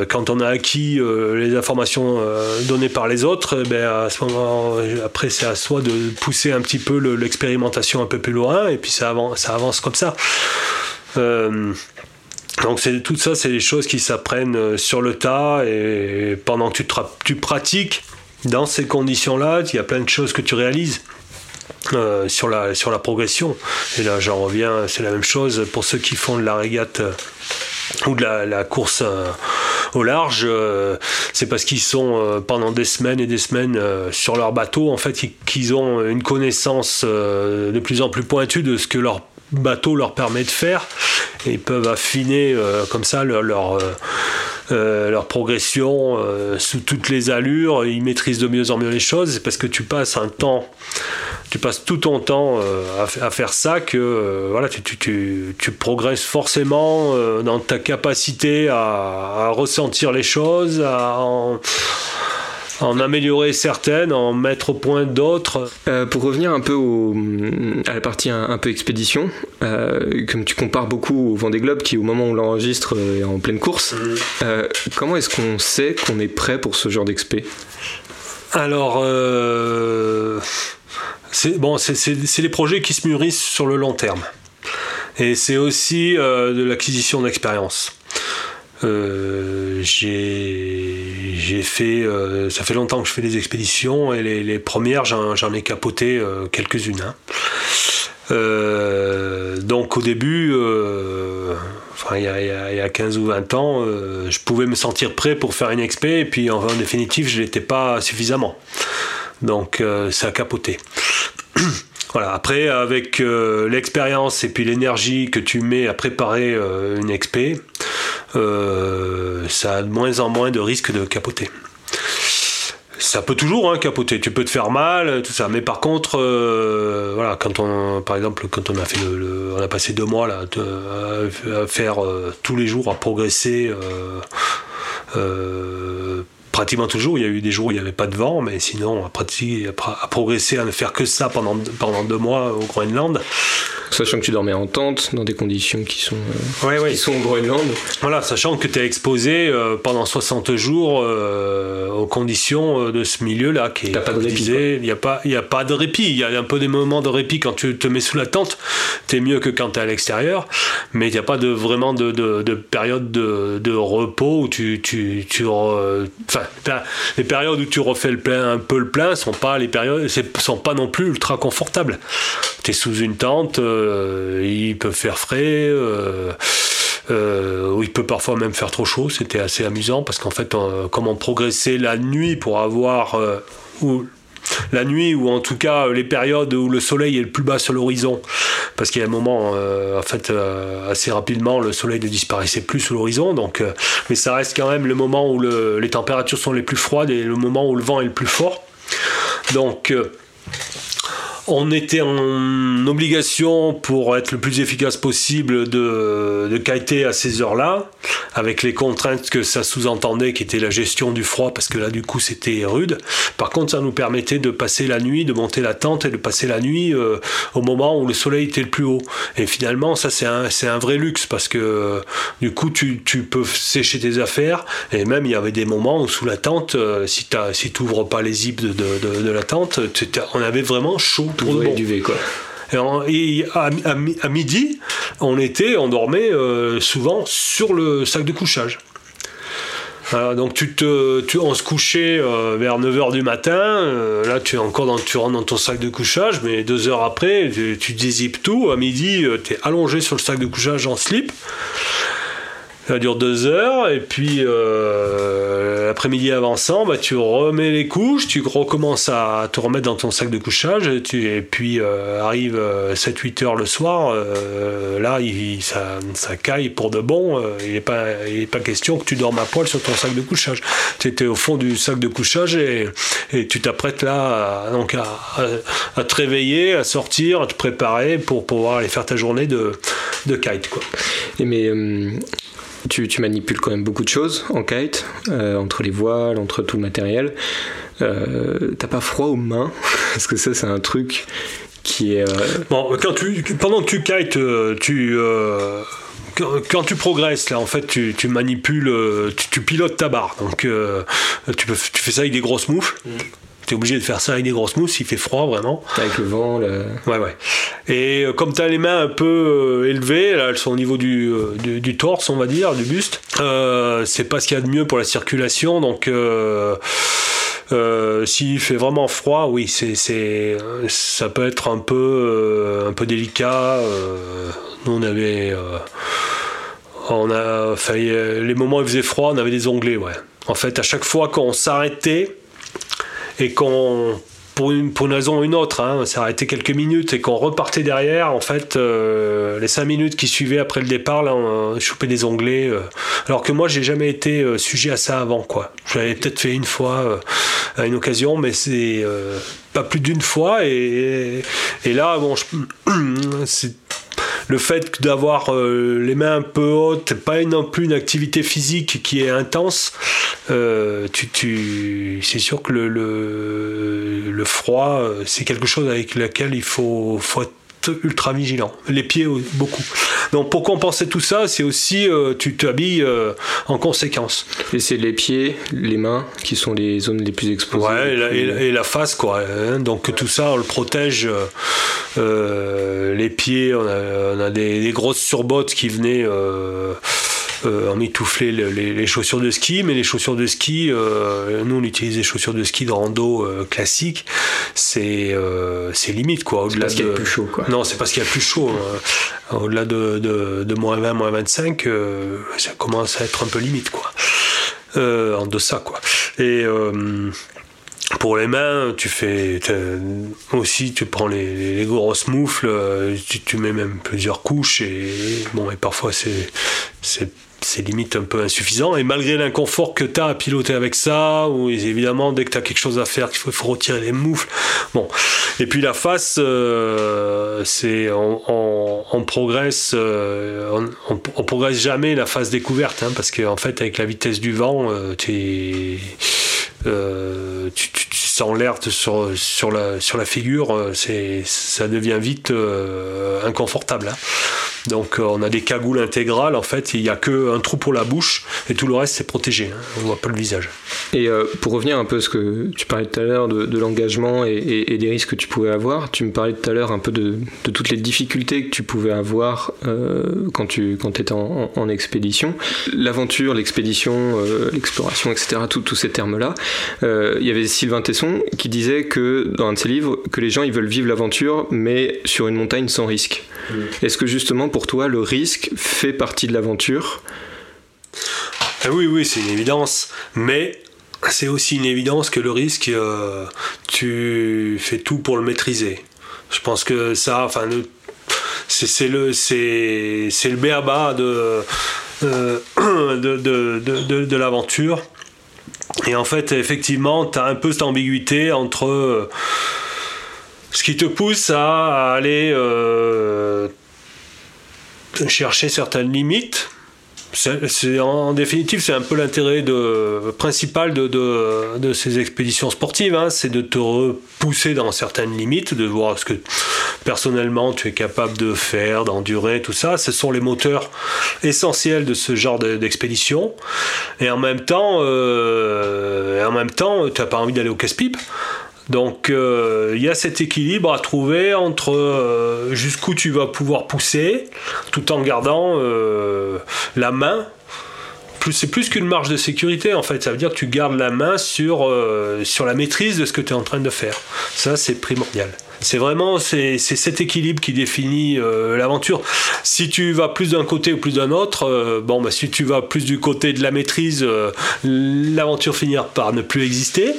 quand on a acquis les informations données par les autres, ben, ce moment, après, c'est à soi de pousser un petit peu l'expérimentation un peu plus loin, et puis ça avance comme ça. Donc c'est tout ça, c'est des choses qui s'apprennent euh, sur le tas et pendant que tu, pratiques dans ces conditions-là, il y a plein de choses que tu réalises. Euh, sur, la, sur la progression. Et là, j'en reviens, c'est la même chose pour ceux qui font de la régate euh, ou de la, course au large. c'est parce qu'ils sont pendant des semaines et des semaines sur leur bateau, en fait, qu'ils ont une connaissance de plus en plus pointue de ce que leur bateau leur permet de faire et ils peuvent affiner euh, comme ça leur, leur, euh, euh, progression sous toutes les allures, ils maîtrisent de mieux en mieux les choses, parce que tu passes un temps, tu passes tout ton temps à, faire ça que voilà, tu, tu, tu, progresses forcément dans ta capacité à, à, ressentir les choses, à en, en améliorer certaines, en mettre au point d'autres. Euh, pour revenir un peu à la partie un, peu expédition, euh, comme tu compares beaucoup au Vendée Globe qui au moment où on l'enregistre euh, est en pleine course, mmh. comment est-ce qu'on sait qu'on est prêt pour ce genre d'expé? Alors, c'est bon, c'est les projets qui se mûrissent sur le long terme. Et c'est aussi de l'acquisition d'expérience. Euh, j'ai fait, euh, ça fait longtemps que je fais des expéditions et les, premières, j'en ai capoté euh, quelques-unes. Hein. donc au début, il y, a, 15 ou 20 ans, je pouvais me sentir prêt pour faire une expé et puis en, en définitive, je l'étais pas suffisamment. Donc ça a capoté. *clears throat* Voilà, après, avec l'expérience et puis l'énergie que tu mets à préparer une expé, euh, ça a de moins en moins de risques de capoter. Ça peut toujours hein, capoter, tu peux te faire mal, tout ça. Mais par contre, euh, voilà, quand on, par exemple, quand on a fait le, on a passé deux mois là, à, faire euh, tous les jours à progresser pratiquement toujours. Il y a eu des jours où il n'y avait pas de vent, mais sinon, à, pratiquer, à, progresser, à ne faire que ça pendant, pendant deux mois au Groenland. Sachant que tu dormais en tente, dans des conditions qui sont, euh, qui sont au Groenland. Voilà, sachant que tu es exposé euh, pendant 60 jours euh, aux conditions de ce milieu-là. qui est pas de répit. Il n'y a, pas, a pas de répit. Il y a un peu des moments de répit quand tu te mets sous la tente. Tu es mieux que quand tu es à l'extérieur. Mais il n'y a pas de, vraiment de, de, période de, de, repos où tu. tu, tu enfin, les périodes où tu refais le plein, un peu le plein sont pas les périodes, sont pas non plus ultra confortables. Tu es sous une tente. Euh, il peut faire frais. Euh, euh, il peut parfois même faire trop chaud. C'était assez amusant parce qu'en fait, on progressait la nuit pour avoir ou la nuit ou en tout cas les périodes où le soleil est le plus bas sur l'horizon. Parce qu'il y a un moment en fait assez rapidement le soleil ne disparaissait plus sur l'horizon. Mais ça reste quand même le moment où les températures sont les plus froides et le moment où le vent est le plus fort. Donc on était en obligation pour être le plus efficace possible de, de kiter à ces heures-là, avec les contraintes que ça sous-entendait, qui était la gestion du froid, parce que là du coup c'était rude. Par contre, ça nous permettait de passer la nuit, de monter la tente et de passer la nuit euh, au moment où le soleil était le plus haut. Et finalement, ça c'est un, c'est un vrai luxe, parce que euh, du coup tu, tu, peux sécher tes affaires, et même il y avait des moments où sous la tente, euh, si tu si n'ouvres pas les zips de, de, de la tente, on avait vraiment chaud du quoi. Et, à, midi, on était, on dormait euh, souvent sur le sac de couchage. donc tu te, tu, on se couchait euh, vers 9h du matin, euh, là tu es encore dans, tu rentres dans ton sac de couchage, mais deux heures après, tu, tu dézippes tout, à midi tu es allongé sur le sac de couchage en slip, ça dure deux heures, et puis euh, l'après-midi avançant, bah, tu remets les couches, tu recommences à te remettre dans ton sac de couchage, et, puis euh, arrive 7-8 euh, heures le soir, euh, là ça, ça caille pour de bon, il n'est pas, pas question que tu dormes à poil sur ton sac de couchage. Tu étais au fond du sac de couchage et, tu t'apprêtes là à, donc à, te réveiller, à sortir, à te préparer pour pouvoir aller faire ta journée de, de kite. Quoi. Mais tu, manipules quand même beaucoup de choses en kite, euh, entre les voiles, entre tout le matériel. Euh, t'as pas froid aux mains? *laughs* Parce que ça, c'est un truc qui est. Euh, bon, quand tu, pendant que tu kites, tu. Quand, tu progresses, là, en fait, tu, manipules, tu, pilotes ta barre. Donc, tu, peux, tu fais ça avec des grosses moufles. Mm. Tu es obligé de faire ça avec des grosses mousses, il fait froid vraiment. Avec le vent. Le... Ouais, ouais. Et euh, comme tu as les mains un peu euh, élevées, là, elles sont au niveau du, euh, du, torse, on va dire, du buste, c'est pas ce qu'il y a de mieux pour la circulation. Donc. s'il fait vraiment froid, oui, c'est, ça peut être un peu, un peu délicat. nous, on avait, on a, failli, les moments où il faisait froid, on avait des onglets, ouais. En fait, à chaque fois qu'on s'arrêtait, et qu'on pour une, pour une raison ou une autre, hein, ça a été quelques minutes et qu'on repartait derrière, en fait, euh, les cinq minutes qui suivaient après le départ, là, on chopait des onglets. Euh. alors que moi, j'ai jamais été euh, sujet à ça avant, quoi. Je l'avais peut-être fait une fois à une occasion, mais c'est pas plus d'une fois. Et, et, là, bon, *clears throat* c'est le fait d'avoir euh, les mains un peu hautes, pas non plus une activité physique qui est intense, euh, c'est sûr que le, le, froid, euh, c'est quelque chose avec lequel il faut, faut être ultra vigilant. Les pieds beaucoup. Donc pour compenser tout ça, c'est aussi euh, tu t'habilles euh, en conséquence. Et c'est les pieds, les mains qui sont les zones les plus exposées. Ouais, et la, face quoi. Hein. Donc tout ça on le protège. Euh, les pieds, on a, des, des, grosses surbottes qui venaient euh, on mitouflait les, chaussures de ski, mais les chaussures de ski, euh, nous on utilise des chaussures de ski de rando euh, classiques, c'est c'est limite quoi. C'est parce qu'il y a plus chaud quoi. Non, c'est parce qu'il y a plus chaud. Hein. Au-delà de, de, moins 20, moins 25, ça commence à être un peu limite quoi. en deçà quoi. Et pour les mains, tu fais aussi, tu prends les, grosses moufles, tu, tu, mets même plusieurs couches et bon, et parfois c'est c'est limite un peu insuffisant. Et malgré l'inconfort que tu as à piloter avec ça, ou évidemment, dès que tu as quelque chose à faire, qu'il faut, retirer les moufles. Bon. Et puis la face, euh, c'est on, progresse, euh, on, progresse jamais la phase découverte, hein, parce qu'en fait, avec la vitesse du vent, euh, tu, sens l'air sur, sur, la, sur la figure, c'est, ça devient vite inconfortable. Hein. Donc on a des cagoules intégrales, en fait, il n'y a qu'un trou pour la bouche et tout le reste c'est protégé, hein. on ne voit pas le visage. Et pour revenir un peu à ce que tu parlais tout à l'heure de, l'engagement et, des risques que tu pouvais avoir, tu me parlais tout à l'heure un peu de, toutes les difficultés que tu pouvais avoir quand tu quand étais en, expédition. L'aventure, l'expédition, l'exploration, etc., tous ces termes-là. il y avait Sylvain Tesson qui disait que dans un de ses livres que les gens ils veulent vivre l'aventure mais sur une montagne sans risque. Mm. Est-ce que justement pour toi le risque fait partie de l'aventure? Ah Oui, oui, c'est une évidence. Mais c'est aussi une évidence que le risque, euh, tu fais tout pour le maîtriser. Je pense que ça, enfin, c'est le, c'est le béaba de, euh, *clears throat* de, de, de, de l'aventure. Et en fait, effectivement, tu as un peu cette ambiguïté entre euh, ce qui te pousse à aller euh, chercher certaines limites c'est en définitive c'est un peu l'intérêt principal de, ces expéditions sportives, hein. c'est de te repousser dans certaines limites, de voir ce que personnellement tu es capable de faire, d'endurer, tout ça. Ce sont les moteurs essentiels de ce genre d'expédition. Et en même temps, euh, en même temps, tu n'as pas envie d'aller au casse-pipe. Donc euh, il y a cet équilibre à trouver entre euh, jusqu'où tu vas pouvoir pousser tout en gardant la main. C'est plus qu'une marge de sécurité en fait, ça veut dire que tu gardes la main sur, sur la maîtrise de ce que tu es en train de faire. Ça c'est primordial. C'est vraiment c'est cet équilibre qui définit l'aventure. Si tu vas plus d'un côté ou plus d'un autre, bon bah si tu vas plus du côté de la maîtrise, l'aventure finira par ne plus exister.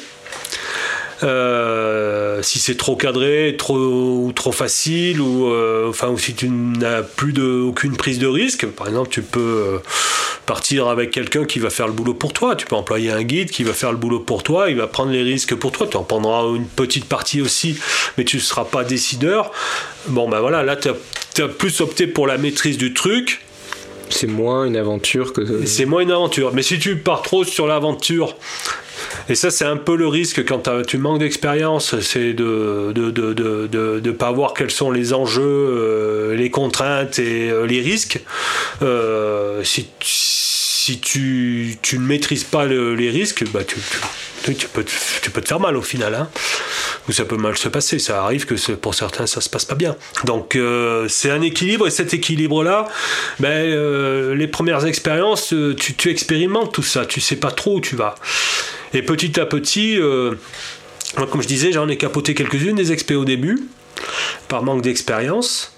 Euh, si c'est trop cadré, trop ou trop facile, ou euh, enfin, ou si tu n'as plus de, aucune prise de risque, par exemple, tu peux euh, partir avec quelqu'un qui va faire le boulot pour toi. Tu peux employer un guide qui va faire le boulot pour toi, il va prendre les risques pour toi. Tu en prendras une petite partie aussi, mais tu ne seras pas décideur. Bon, ben voilà, là, tu as, as plus opté pour la maîtrise du truc. C'est moins une aventure que. C'est moins une aventure. Mais si tu pars trop sur l'aventure et ça, c'est un peu le risque quand tu manques d'expérience, c'est de ne de, de, de, pas voir quels sont les enjeux, euh, les contraintes et euh, les risques. Euh, si, si tu, tu, ne maîtrises pas les risques, bah tu, peux, te faire mal au final. Hein ou ça peut mal se passer. Ça arrive que pour certains, ça se passe pas bien. Donc c'est un équilibre et cet équilibre-là, ben, les premières expériences, tu, tu, expérimentes tout ça. Tu sais pas trop où tu vas. Et petit à petit, euh, comme je disais, j'en ai capoté quelques-unes des expés au début, par manque d'expérience.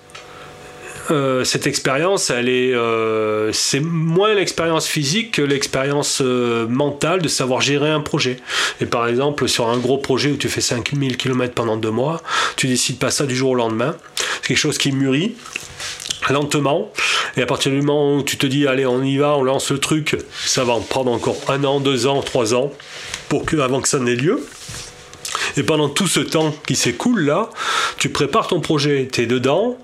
Euh, cette expérience, elle est, euh, c'est moins l'expérience physique que l'expérience mentale de savoir gérer un projet. Et par exemple, sur un gros projet où tu fais 5000 km pendant deux mois, tu décides pas ça du jour au lendemain. C'est quelque chose qui mûrit lentement. Et à partir du moment où tu te dis, allez, on y va, on lance le truc, ça va en prendre encore un an, deux ans, trois ans pour que, avant que ça n'ait lieu. Et pendant tout ce temps qui s'écoule là, tu prépares ton projet, tu es dedans,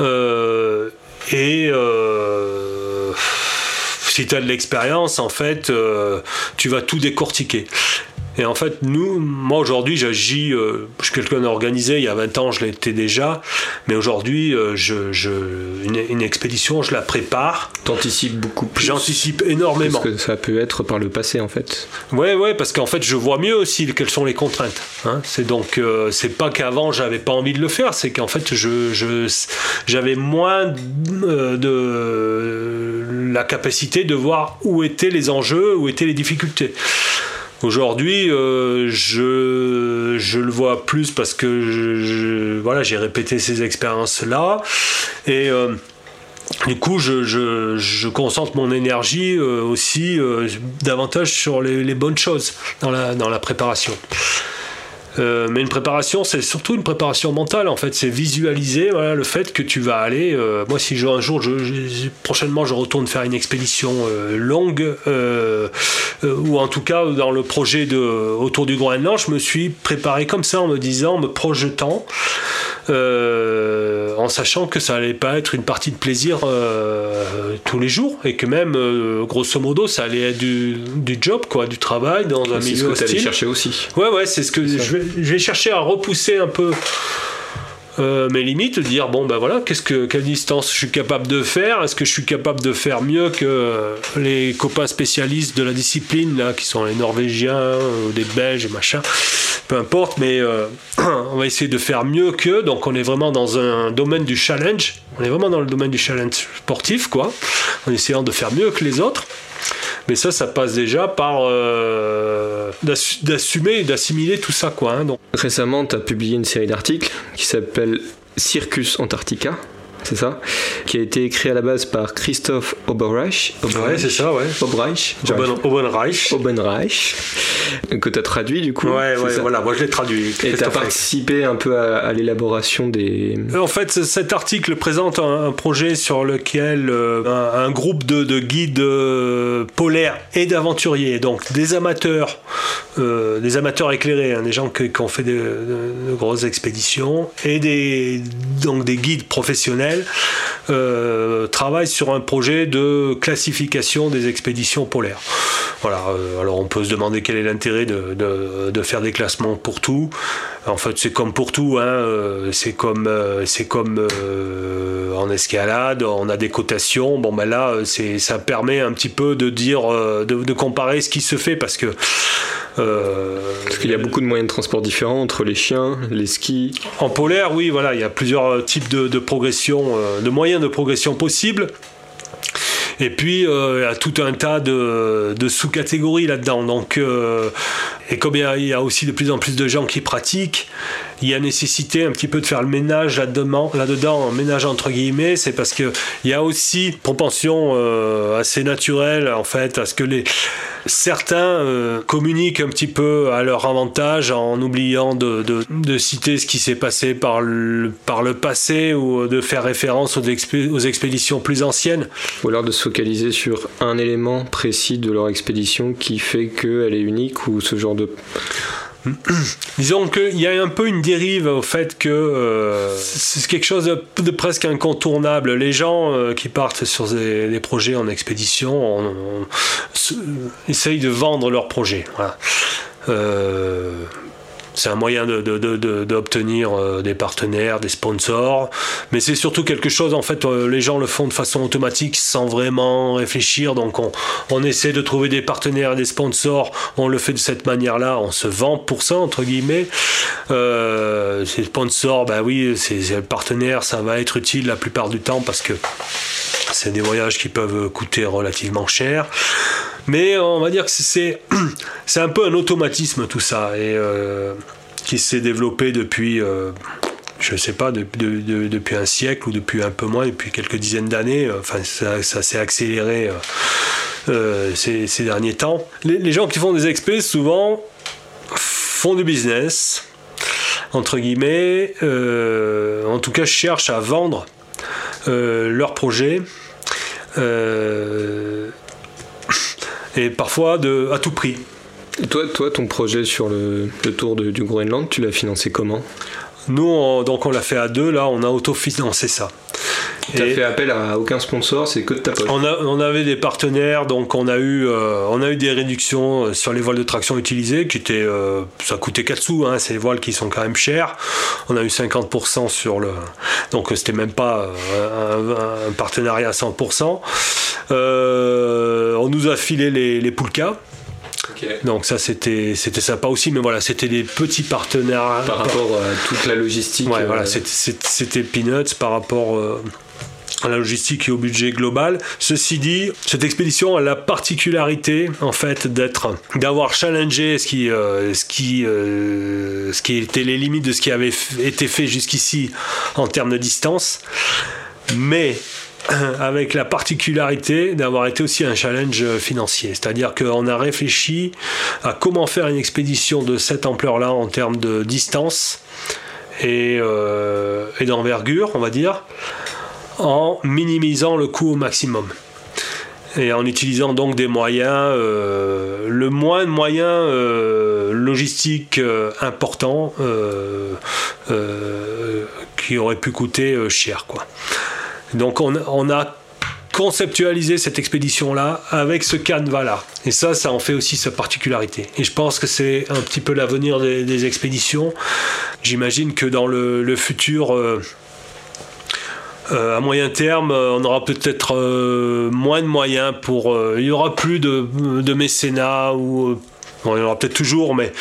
euh, et euh, si tu as de l'expérience, en fait, euh, tu vas tout décortiquer. Et en fait, nous, moi aujourd'hui, j'agis, euh, je suis quelqu'un d'organisé, il y a 20 ans, je l'étais déjà, mais aujourd'hui, euh, je, je, une, expédition, je la prépare. T'anticipes beaucoup plus. J'anticipe énormément. Parce que ça peut être par le passé, en fait. Ouais, ouais, parce qu'en fait, je vois mieux aussi quelles sont les contraintes. Hein. C'est donc, euh, c'est pas qu'avant, j'avais pas envie de le faire, c'est qu'en fait, je, j'avais moins de la capacité de voir où étaient les enjeux, où étaient les difficultés. Aujourd'hui, euh, je, je, le vois plus parce que voilà, j'ai répété ces expériences-là. Et euh, du coup, je, je, concentre mon énergie euh, aussi davantage sur les, les, bonnes choses dans la, dans la préparation. Euh, mais une préparation, c'est surtout une préparation mentale en fait. C'est visualiser voilà, le fait que tu vas aller. Euh, moi, si je, un jour, je, prochainement, je retourne faire une expédition euh, longue, ou en tout cas dans le projet de autour du Groenland, je me suis préparé comme ça en me disant, en me projetant. en sachant que ça allait pas être une partie de plaisir tous les jours et que même grosso modo ça allait être du, job quoi, du travail dans un milieu hostile. C'est ce que chercher aussi. Ouais ouais, c'est ce que je vais, je vais chercher à repousser un peu euh, mes limites, dire bon ben voilà, qu'est-ce que quelle distance je suis capable de faire? Est-ce que je suis capable de faire mieux que les copains spécialistes de la discipline là, qui sont les Norvégiens ou des Belges et machin, peu importe, mais euh, *clears throat* on va essayer de faire mieux qu'eux. Donc on est vraiment dans un domaine du challenge. On est vraiment dans le domaine du challenge sportif quoi, en essayant de faire mieux que les autres. Mais ça, ça passe déjà par euh, d'assumer et d'assimiler tout ça. Quoi, hein, donc. Récemment, tu as publié une série d'articles qui s'appelle Circus Antarctica c'est ça Qui a été écrit à la base par Christophe Oberreich. Ouais, c'est ça, ouais. Oberreich. Obenreich. Obenreich. Que tu as traduit du coup. Ouais, ouais, voilà, moi je l'ai traduit. Et tu as participé un peu à, l'élaboration des. En fait, cet article présente un, projet sur lequel euh, un, groupe de, guides euh, polaires et d'aventuriers, donc des amateurs, euh, des amateurs éclairés, hein, des gens qui, ont fait de, de, grosses expéditions, et des, donc des guides professionnels euh, travaille sur un projet de classification des expéditions polaires. Voilà, euh, alors on peut se demander quel est l'intérêt de, faire des classements pour tout. En fait, c'est comme pour tout, hein, euh, c'est comme, comme en escalade, on a des cotations. Bon, ben là, ça permet un petit peu de dire, de, comparer ce qui se fait parce que Parce qu'il y a beaucoup de moyens de transport différents entre les chiens, les skis. En polaire, oui, voilà, il y a plusieurs types de, progression, euh, de moyens de progression possibles. Et puis, euh, il y a tout un tas de, sous-catégories là-dedans. Donc, et comme il y, a, aussi de plus en plus de gens qui pratiquent, il y a nécessité un petit peu de faire le ménage là-dedans, ménage entre guillemets, c'est parce qu'il y a aussi propension assez naturelle en fait à ce que les Certains euh, communiquent un petit peu à leur avantage en oubliant de, citer ce qui s'est passé par le, passé ou de faire référence aux expéditions plus anciennes. Ou alors de se focaliser sur un élément précis de leur expédition qui fait qu'elle est unique ou ce genre de... *clears throat* Disons qu'il y a un peu une dérive au fait que euh, c'est quelque chose de, presque incontournable. Les gens euh, qui partent sur des, projets en expédition essayent de vendre leurs projets. Voilà. Euh, c'est un moyen d'obtenir de, euh, des partenaires, des sponsors, mais c'est surtout quelque chose, en fait, euh, les gens le font de façon automatique sans vraiment réfléchir, donc on, on essaie de trouver des partenaires et des sponsors, on le fait de cette manière-là, on se vend pour ça, entre guillemets. Euh, ces sponsors, bah oui, ces partenaires, ça va être utile la plupart du temps parce que c'est des voyages qui peuvent coûter relativement cher. Mais on va dire que *clears throat* c'est, un peu un automatisme tout ça, et euh, qui s'est développé depuis, euh, je sais pas, depuis un siècle ou depuis un peu moins, depuis quelques dizaines d'années. Enfin, ça, s'est accéléré euh, ces, derniers temps. Les, gens qui font des expés, souvent, font du business, entre guillemets, en tout cas cherchent à vendre leur projet. Euh, et parfois de, à tout prix. Et toi, toi, ton projet sur le, tour du Groenland, tu l'as financé comment? Nous, on, donc on l'a fait à deux, là, on a autofinancé ça. Tu n'as fait appel à aucun sponsor, c'est que de ta poche. On, on, avait des partenaires, donc on a eu, euh, on a eu des réductions euh, sur les voiles de traction utilisées, qui étaient, euh, ça coûtait 4 sous, hein, ces voiles qui sont quand même chères. On a eu 50% sur le, donc c'était même pas un, partenariat à 100%. on nous a filé les, les Poulka, donc ça c'était c'était sympa aussi, mais voilà c'était des petits partenaires par rapport à toute la logistique. Ouais, voilà c'était peanuts par rapport à la logistique et au budget global. Ceci dit, cette expédition a la particularité en fait d'être, d'avoir challengé ce qui, euh, ce qui, euh, ce qui était les limites de ce qui avait été fait jusqu'ici en termes de distance, mais *coughs* avec la particularité d'avoir été aussi un challenge financier. C'est-à-dire qu'on a réfléchi à comment faire une expédition de cette ampleur-là en termes de distance et, euh, d'envergure, on va dire en minimisant le coût au maximum. et en utilisant donc des moyens, le moins de moyens logistiques importants qui auraient pu coûter cher. Quoi. Donc on, a conceptualiser cette expédition-là avec ce canevas-là. Et ça, ça en fait aussi sa particularité. Et je pense que c'est un petit peu l'avenir des, expéditions. J'imagine que dans le, futur... Euh, euh, à moyen terme, euh, on aura peut-être moins de moyens pour. il y aura plus de, de mécénat ou. Bon, il y en aura peut-être toujours, mais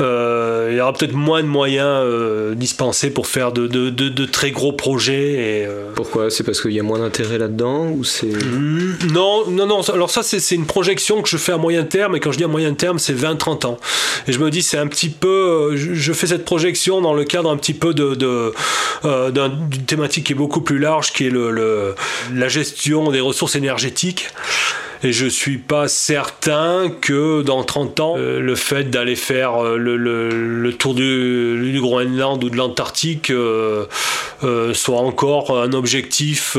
euh, il y aura peut-être moins de moyens euh, dispensés pour faire de, de, de, très gros projets. Et, euh, Pourquoi? C'est parce qu'il y a moins d'intérêt là-dedans ou c'est mmh, Non, non, non. Alors ça, c'est une projection que je fais à moyen terme, et quand je dis à moyen terme, c'est 20-30 ans. Et je me dis, c'est un petit peu. Je, fais cette projection dans le cadre un petit peu de, d'une thématique qui est beaucoup plus large, qui est le, le la gestion des ressources énergétiques. Et je suis pas certain que dans 30 ans, euh, le fait d'aller faire euh, le, tour du, Groenland ou de l'Antarctique euh, soit encore un objectif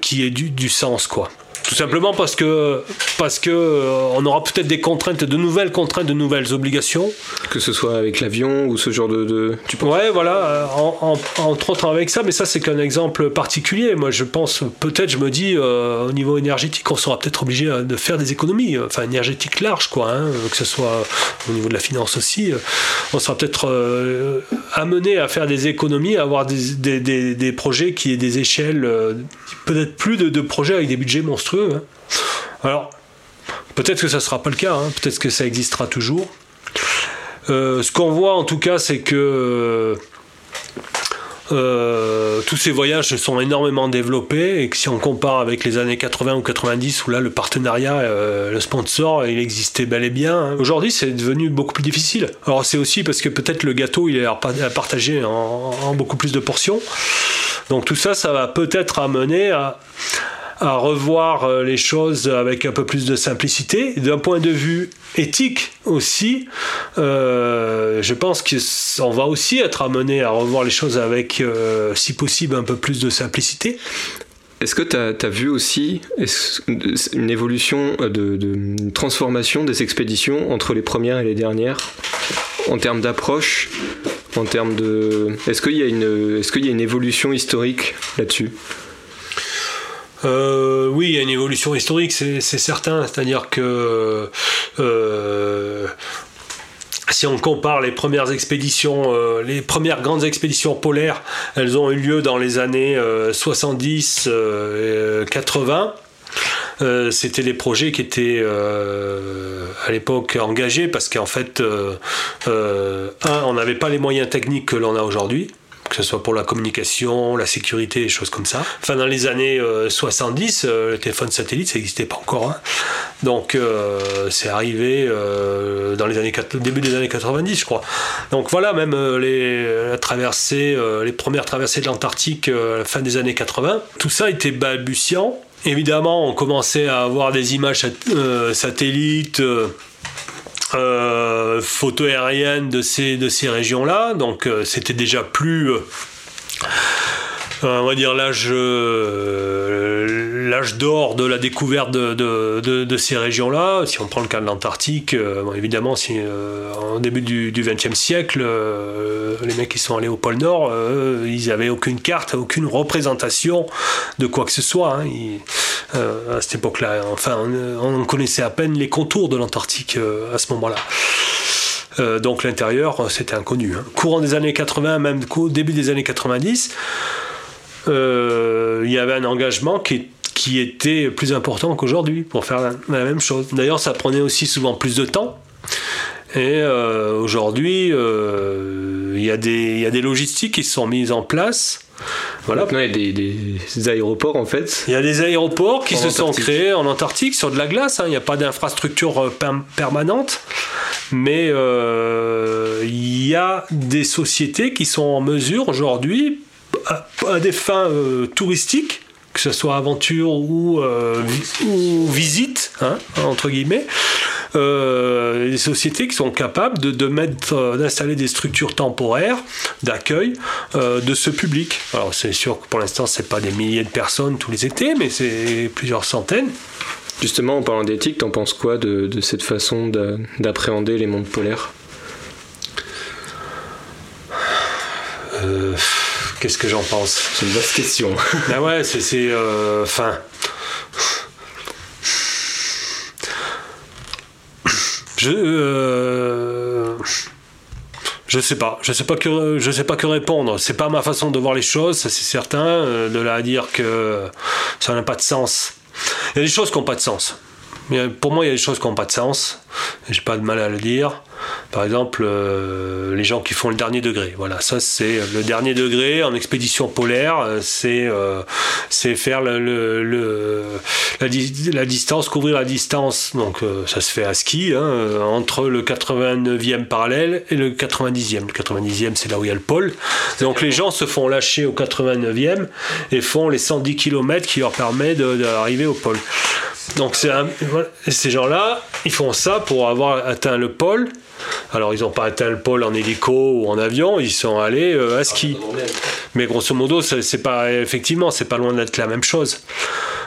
qui ait du, du sens, quoi. Tout simplement parce que, parce que euh, on aura peut-être des contraintes, de nouvelles contraintes, de nouvelles obligations. Que ce soit avec l'avion ou ce genre de. de tu penses? Ouais, voilà, euh, en, entre autres avec ça, mais ça c'est qu'un exemple particulier. Moi je pense, peut-être, je me dis, euh, au niveau énergétique, on sera peut-être obligé de faire des économies, enfin énergétique large, quoi, hein, que ce soit au niveau de la finance aussi. On sera peut-être amené à faire des économies, à avoir des, des, des, des projets qui aient des échelles, peut-être plus de, de projets avec des budgets monstrueux Hein. Alors, peut-être que ça ne sera pas le cas, hein. peut-être que ça existera toujours. Euh, ce qu'on voit en tout cas, c'est que euh, tous ces voyages se sont énormément développés et que si on compare avec les années 80 ou 90 où là le partenariat, euh, le sponsor, il existait bel et bien, hein. aujourd'hui c'est devenu beaucoup plus difficile. Alors c'est aussi parce que peut-être le gâteau il est à partager en, en beaucoup plus de portions. Donc tout ça, ça va peut-être amener à, à revoir euh, les choses avec un peu plus de simplicité. D'un point de vue éthique aussi, euh, je pense qu'on va aussi être amené à revoir les choses avec, euh, si possible, un peu plus de simplicité. Est-ce que tu as, vu aussi une évolution, de, de, transformation des expéditions entre les premières et les dernières en termes d'approche, en termes de... Est-ce qu'il y, est y a une évolution historique là-dessus? Euh, oui, il y a une évolution historique, c'est certain. C'est-à-dire que euh, si on compare les premières expéditions, euh, les premières grandes expéditions polaires, elles ont eu lieu dans les années 70, 80. c'était des projets qui étaient à l'époque engagés parce qu'en fait, un, on n'avait pas les moyens techniques que l'on a aujourd'hui que ce soit pour la communication, la sécurité, des choses comme ça. Enfin, dans les années 70, euh, euh, le téléphone satellite, ça n'existait pas encore. Hein. Donc, euh, c'est arrivé dans les années début des années 90, je crois. Donc voilà, même les les premières traversées de l'Antarctique, à la fin des années 80, tout ça était balbutiant. Évidemment, on commençait à avoir des images satellites euh, photo aérienne de ces, de ces régions-là. Donc euh, c'était déjà plus euh, on va dire l'âge l'âge d'or de la découverte de, ces régions-là. Si on prend le cas de l'Antarctique, évidemment, si, en début du XXe siècle, les mecs qui sont allés au pôle Nord, ils n'avaient aucune carte, aucune représentation de quoi que ce soit. Hein. Euh, à cette époque-là. Enfin, on, connaissait à peine les contours de l'Antarctique euh, à ce moment-là. Euh, donc l'intérieur, c'était inconnu. Hein. Courant des années 80, même début des années 90, il y avait un engagement qui, qui était plus important qu'aujourd'hui pour faire la, même chose. D'ailleurs, ça prenait aussi souvent plus de temps. Et aujourd'hui, il y, a des logistiques qui sont mises en place voilà. Maintenant, il y a des, aéroports en fait. Il y a des aéroports qui se sont créés en Antarctique sur de la glace. Hein. Il n'y a pas d'infrastructure euh, permanente, mais euh, il y a des sociétés qui sont en mesure aujourd'hui, à, des fins euh, touristiques, que ce soit aventure ou, ou visite, hein, entre guillemets, des sociétés qui sont capables de, mettre, d'installer des structures temporaires d'accueil de ce public. Alors c'est sûr que pour l'instant c'est pas des milliers de personnes tous les étés, mais c'est plusieurs centaines. Justement, en parlant d'éthique, t'en penses quoi de, de cette façon d'appréhender les mondes polaires? Euh, Qu'est-ce que j'en pense? C'est une vaste question. *laughs* ah ouais, c'est. Euh, enfin. je. Euh, je sais pas, je sais pas que je sais pas que répondre. C'est pas ma façon de voir les choses, c'est certain. de là à dire que ça n'a pas de sens. Il y a des choses qui n'ont pas de sens. Pour moi, il y a des choses qui n'ont pas de sens. J'ai pas de mal à le dire. Par exemple, euh, les gens qui font le dernier degré. Voilà, ça c'est le dernier degré en expédition polaire. Euh, c'est euh, faire la, distance, couvrir la distance. Donc ça se fait à ski hein, entre le 89e parallèle et le 90e. Le 90e, c'est là où il y a le pôle. Donc les gens se font lâcher au 89e et font les 110 km qui leur permet d'arriver au pôle. Donc ces gens-là, ils font ça pour avoir atteint le pôle. Alors ils n'ont pas atteint le pôle en hélico ou en avion, ils sont allés euh, à ski. Mais grosso modo, c'est pas effectivement, c'est pas loin d'être la même chose.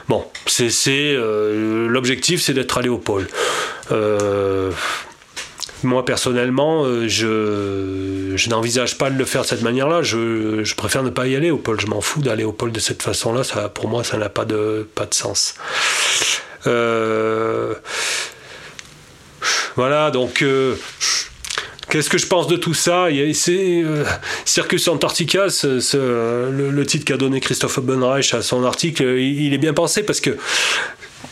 Bon, c'est euh, l'objectif, c'est d'être allé au pôle. Euh, moi personnellement, je, je n'envisage pas de le faire de cette manière-là. Je, je, préfère ne pas y aller au pôle. Je m'en fous d'aller au pôle de cette façon-là. Ça, pour moi, ça n'a pas de, pas de sens. Euh, voilà, donc euh, Qu'est-ce que je pense de tout ça? Euh, Circus Antarctica, le, titre qu'a donné Christophe Benreich à son article, il, est bien pensé parce que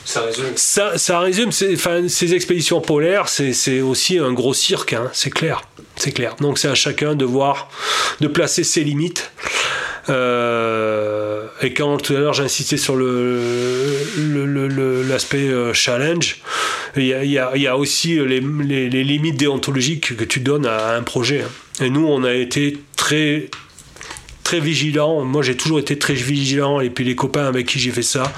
ça résume. Ça, résume. ces expéditions polaires, c'est aussi un gros cirque, hein, c'est clair, c'est clair. Donc c'est à chacun de voir, de placer ses limites. Euh, et quand tout à l'heure j'insistais sur l'aspect euh, challenge, il y, a, aussi les, limites déontologiques que tu donnes à, un projet. Hein. Et nous, on a été très très vigilant. Moi, j'ai toujours été très vigilant. Et puis les copains avec qui j'ai fait ça,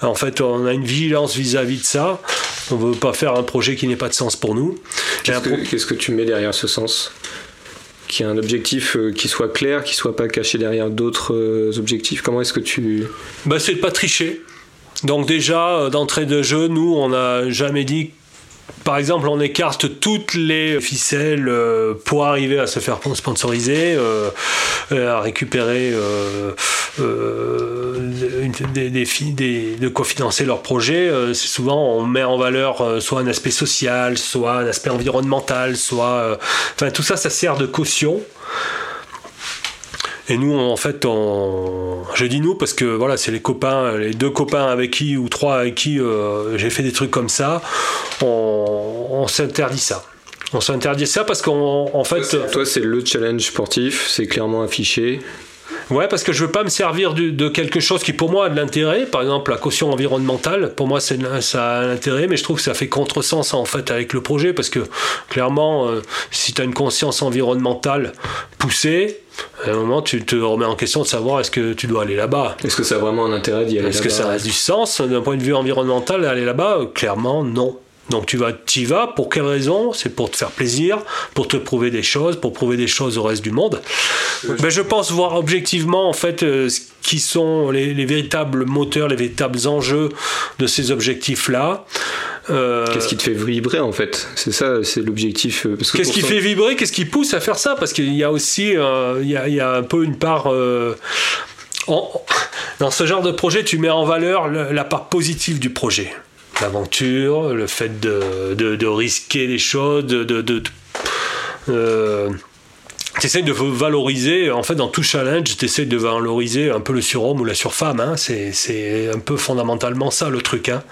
en fait, on a une vigilance vis-à-vis de ça. On ne veut pas faire un projet qui n'ait pas de sens pour nous. Qu'est-ce que, tu mets derrière ce sens? Qui ait un objectif euh, qui soit clair, qui soit pas caché derrière d'autres euh, objectifs? Comment est-ce que tu... Bah, c'est de pas tricher. Donc déjà, euh, d'entrée de jeu, nous, on n'a jamais dit par exemple, on écarte toutes les ficelles pour arriver à se faire sponsoriser, à récupérer des, des, de quoi financer leur projet. souvent on met en valeur soit un aspect social, soit un aspect environnemental, soit, enfin tout ça, ça sert de caution. Et nous, en fait, on... je dis nous parce que voilà, c'est les copains, les deux copains avec qui ou trois avec qui euh, j'ai fait des trucs comme ça. On, s'interdit ça. On s'interdit ça parce qu'en fait. Toi, c'est le challenge sportif, c'est clairement affiché. Ouais, parce que je veux pas me servir de, quelque chose qui pour moi a de l'intérêt. Par exemple, la caution environnementale, pour moi, c'est ça a l'intérêt, mais je trouve que ça fait contresens en fait avec le projet parce que clairement, euh, si tu as une conscience environnementale poussée, à un moment, tu te remets en question de savoir est-ce que tu dois aller là-bas. Est-ce que ça a vraiment un intérêt d'y aller Est-ce que ça a du sens d'un point de vue environnemental d'aller là-bas? Clairement, non. Donc tu vas, y vas pour quelle raison? C'est pour te faire plaisir, pour te prouver des choses, pour prouver des choses au reste du monde. Ben, je pense voir objectivement en fait euh, ce qui sont les, véritables moteurs, les véritables enjeux de ces objectifs-là. Euh, qu'est-ce qui te fait vibrer en fait? C'est ça, c'est l'objectif. Euh, qu'est-ce qui fait vibrer? Qu'est-ce qui pousse à faire ça? Parce qu'il y a aussi, il, y a, un peu une part. dans ce genre de projet, tu mets en valeur la part positive du projet l'aventure, le fait de, de, risquer les choses, de, de euh, T'essayes de valoriser, en fait, dans tout challenge, t'essayes de valoriser un peu le surhomme ou la surfemme. Hein. C'est un peu fondamentalement ça le truc. Hein.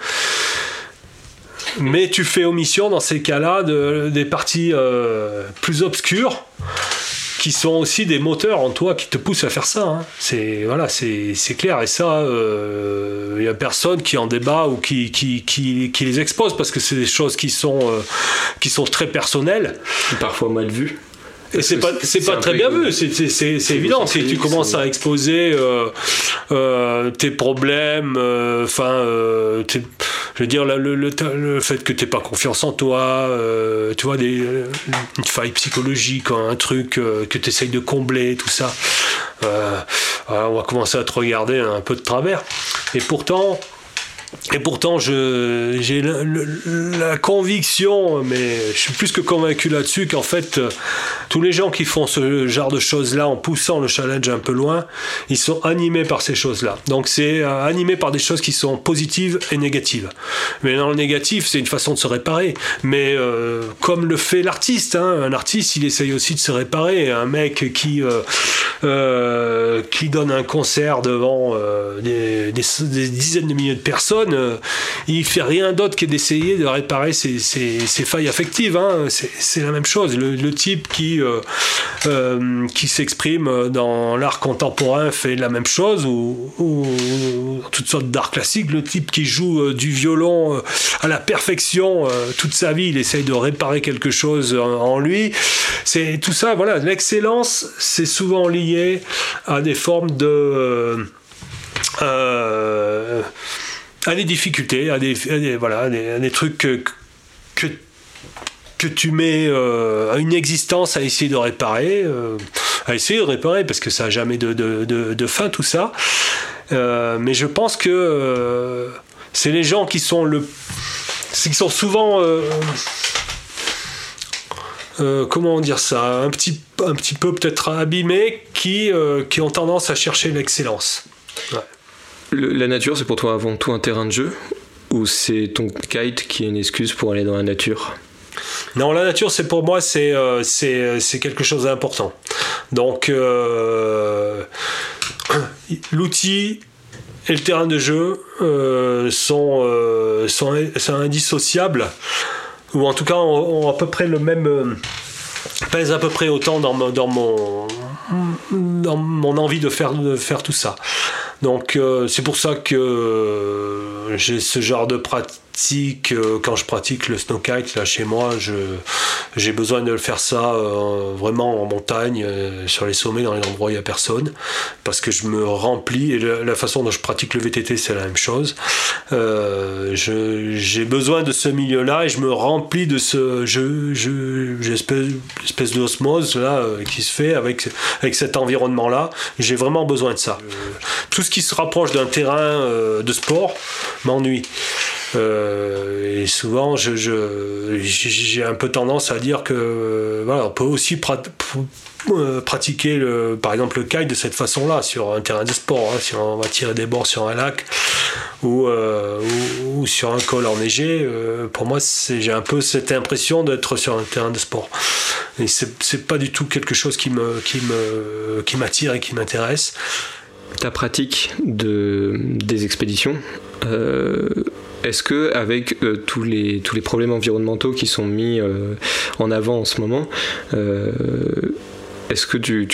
Mais tu fais omission dans ces cas-là de, des parties euh, plus obscures qui sont aussi des moteurs en toi qui te poussent à faire ça. Hein. C'est voilà, c'est clair. Et ça, il euh, n'y a personne qui en débat ou qui, qui, qui, qui les expose parce que c'est des choses qui sont, euh, qui sont très personnelles. Parfois mal vues. Et c'est pas, c'est pas très bien vu, c'est évident. Si tu commences à exposer euh, tes problèmes, enfin, je veux dire, le, le, fait que tu n'aies pas confiance en toi, euh, tu vois, des, une faille psychologique, un truc que tu essayes de combler, tout ça, on va commencer à te regarder un peu de travers. Et pourtant, et pourtant, j'ai la, conviction, mais je suis plus que convaincu là-dessus, qu'en fait, euh, tous les gens qui font ce genre de choses-là, en poussant le challenge un peu loin, ils sont animés par ces choses-là. Donc c'est euh, animé par des choses qui sont positives et négatives. Mais dans le négatif, c'est une façon de se réparer. Mais euh, comme le fait l'artiste, hein, un artiste, il essaye aussi de se réparer. Un mec qui, qui donne un concert devant des dizaines de milliers de personnes, euh, il fait rien d'autre que d'essayer de réparer ses, failles affectives. Hein. C'est la même chose. Le, type qui, euh, euh, qui s'exprime dans l'art contemporain fait la même chose, ou, ou toutes sortes d'art classiques. Le type qui joue du violon à la perfection toute sa vie, il essaye de réparer quelque chose en, lui. C'est tout ça, voilà. L'excellence, c'est souvent lié à des formes de à des difficultés, à des, voilà, des, trucs que, que, tu mets euh, à une existence à essayer de réparer, euh, à essayer de réparer parce que ça n'a jamais de, de, fin tout ça. Euh, mais je pense que c'est les gens qui sont le, qui sont souvent comment dire ça, un petit, un petit peu peut-être abîmés, qui, qui ont tendance à chercher l'excellence. La nature, c'est pour toi avant tout un terrain de jeu ou c'est ton kite qui est une excuse pour aller dans la nature? Non, la nature, c'est pour moi, c'est euh, c'est quelque chose d'important. Donc, euh, *clears throat* l'outil et le terrain de jeu euh, sont, sont, indissociables, ou en tout cas ont, à peu près le même pèse à peu près autant dans, dans, mon, dans mon envie de faire, de faire tout ça. Donc euh, c'est pour ça que euh, j'ai ce genre de pratique euh, quand je pratique le snowkite là chez moi, j'ai besoin de faire ça vraiment en montagne, sur les sommets, dans les endroits où il n'y a personne, parce que je me remplis, et la, façon dont je pratique le VTT, c'est la même chose. j'ai besoin de ce milieu-là et je me remplis de ce. J'ai je, espèce, espèce d'osmose là qui se fait avec, avec cet environnement-là. J'ai vraiment besoin de ça. Ce qui se rapproche d'un terrain de sport m'ennuie. Euh, et souvent, j'ai un peu tendance à dire que voilà, on peut aussi euh, pratiquer le, par exemple le kite de cette façon-là sur un terrain de sport, hein, si on va tirer des bords sur un lac ou, euh, ou, sur un col enneigé. pour moi, j'ai un peu cette impression d'être sur un terrain de sport. Et c'est pas du tout quelque chose qui me qui me qui m'attire et qui m'intéresse. Ta pratique de des expéditions. Est-ce que avec euh, tous les tous les problèmes environnementaux qui sont mis euh, en avant en ce moment, euh, est-ce que tu,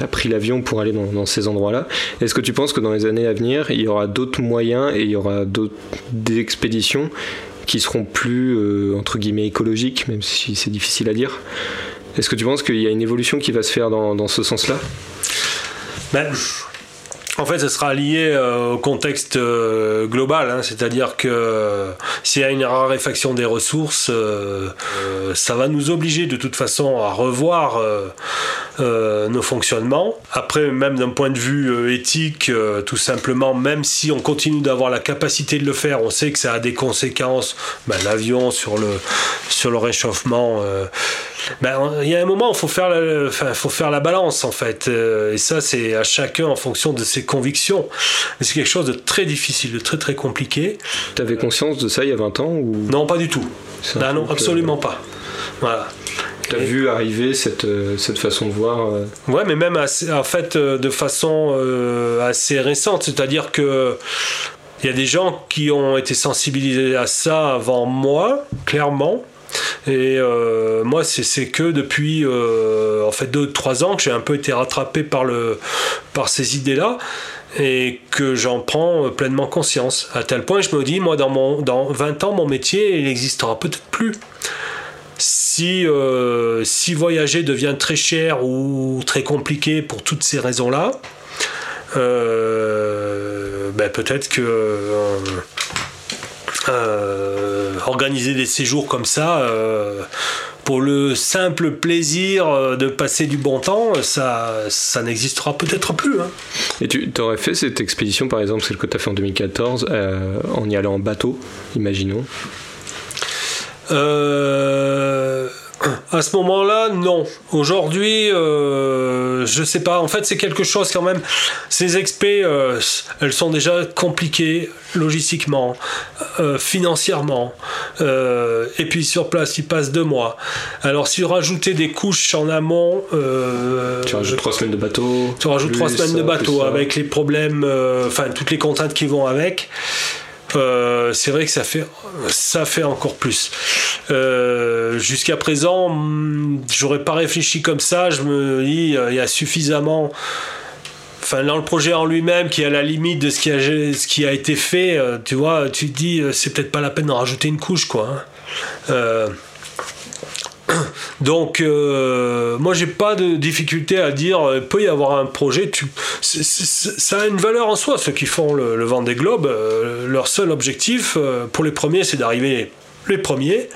as pris l'avion pour aller dans, ces endroits-là? Est-ce que tu penses que dans les années à venir, il y aura d'autres moyens et il y aura d'autres expéditions qui seront plus entre guillemets écologiques, même si c'est difficile à dire? Est-ce que tu penses qu'il y a une évolution qui va se faire dans, dans ce sens-là? Ben, en fait, ce sera lié euh, au contexte euh, global, hein. c'est-à-dire que euh, s'il y a une raréfaction des ressources, ça va nous obliger de toute façon à revoir nos fonctionnements. Après, même d'un point de vue éthique, tout simplement, même si on continue d'avoir la capacité de le faire, on sait que ça a des conséquences, ben, l'avion sur le, sur le réchauffement. Ben, il y a un moment, il faut faire, la, faut faire la balance en fait, et ça c'est à chacun en fonction de ses convictions. Mais c'est quelque chose de très difficile, de très très compliqué. Tu avais conscience de ça il y a 20 ans ou... Non, pas du tout. Ben non, absolument pas. Voilà. Tu as vu arriver cette, euh, cette façon de voir euh, Ouais, mais même en fait euh, de façon assez récente. C'est-à-dire que il y a des gens qui ont été sensibilisés à ça avant moi, clairement. Et euh, moi, c'est que depuis euh, en fait 2-3 ans que j'ai un peu été rattrapé par, le, par ces idées-là et que j'en prends pleinement conscience. À tel point, je me dis, moi, dans, mon, dans 20 ans, mon métier, il n'existera peut-être plus. Si, euh, si voyager devient très cher ou très compliqué pour toutes ces raisons-là, ben peut-être que organiser des séjours comme ça pour le simple plaisir euh, de passer du bon temps, ça, ça n'existera peut-être plus. Hein. Et tu aurais fait cette expédition, par exemple, celle que tu as fait en 2014, euh, en y allant en bateau, imaginons? Euh, à ce moment-là, non. Aujourd'hui, euh, je sais pas. En fait, c'est quelque chose quand même. Ces expés, euh, elles sont déjà compliquées logistiquement, euh, financièrement. Euh, et puis sur place, ils passent deux mois. Alors, si rajouter des couches en amont. tu rajoutes trois semaines de bateau. Tu rajoutes trois semaines de bateau avec les problèmes, enfin, toutes les contraintes qui vont avec. Euh, c'est vrai que ça fait, ça fait encore plus. Euh, jusqu'à présent, hmm, j'aurais pas réfléchi comme ça. Je me dis, il y a suffisamment. Enfin, dans le projet en lui-même, qui est à la limite de ce qui a, été fait, euh, tu vois, tu te dis, c'est peut-être pas la peine d'en rajouter une couche, quoi. Hein. *coughs* Donc, euh, moi, j'ai pas de difficulté à dire, il euh, peut y avoir un projet. Ça a une valeur en soi. Ceux qui font le, le Vendée Globe, euh, leur seul objectif, pour les premiers, c'est d'arriver les premiers,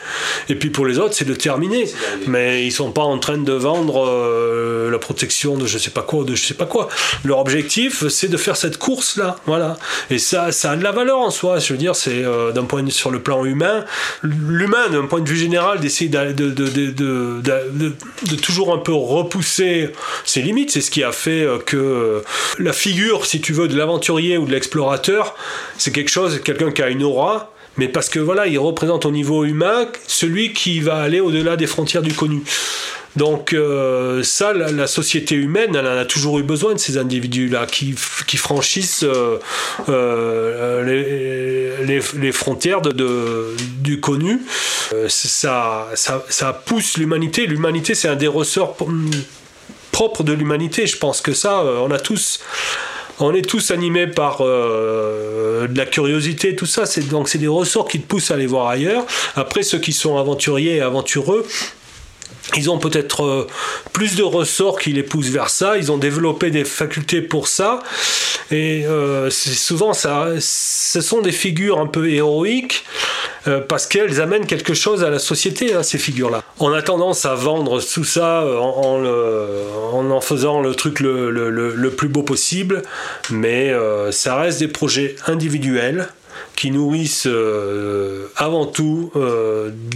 et puis pour les autres, c'est de terminer. Mais ils sont pas en train de vendre euh, la protection de je sais pas quoi, de je sais pas quoi. Leur objectif, c'est de faire cette course là, voilà. Et ça, ça a de la valeur en soi. Je veux dire, c'est euh, d'un point de sur le plan humain, l'humain d'un point de vue général, d'essayer de de, de, de, toujours un peu repousser ses limites. C'est ce qui a fait euh, que la figure, si tu veux, de l'aventurier ou de l'explorateur, c'est quelque chose, quelqu'un qui a une aura mais parce que voilà, il représente au niveau humain celui qui va aller au-delà des frontières du connu. Donc euh, ça, la, société humaine, elle en a toujours eu besoin de ces individus-là qui, franchissent euh, euh, les, frontières du connu. Ça, ça, pousse l'humanité. L'humanité, c'est un des ressorts propres de l'humanité. Je pense que ça, on a tous on est tous animés par euh, de la curiosité, tout ça. C'est donc c'est des ressorts qui te poussent à aller voir ailleurs. Après, ceux qui sont aventuriers et aventureux, ils ont peut-être euh, plus de ressorts qui les poussent vers ça, ils ont développé des facultés pour ça, et euh, souvent ça, ce sont des figures un peu héroïques, euh, parce qu'elles amènent quelque chose à la société, hein, ces figures-là. On a tendance à vendre tout ça en, en, faisant le truc le, le plus beau possible, mais ça reste des projets individuels qui nourrissent avant tout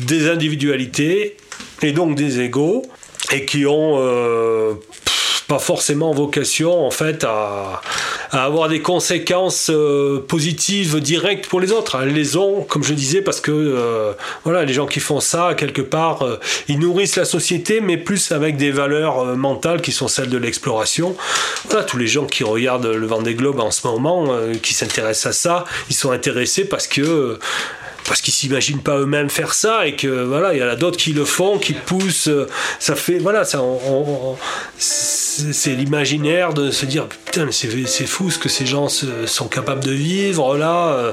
des individualités et donc des égaux, et qui ont euh, pas forcément vocation en fait à, avoir des conséquences euh, positives directes pour les autres. Elles les ont, comme je disais, parce que euh, voilà, les gens qui font ça, quelque part, ils nourrissent la société, mais plus avec des valeurs mentales qui sont celles de l'exploration. Voilà, tous les gens qui regardent le Vendée Globe en ce moment, qui s'intéressent à ça, ils sont intéressés parce que parce qu'ils s'imaginent pas eux-mêmes faire ça et que voilà il y en a d'autres qui le font qui poussent ça fait voilà ça c'est l'imaginaire de se dire putain mais c'est fou ce que ces gens sont capables de vivre là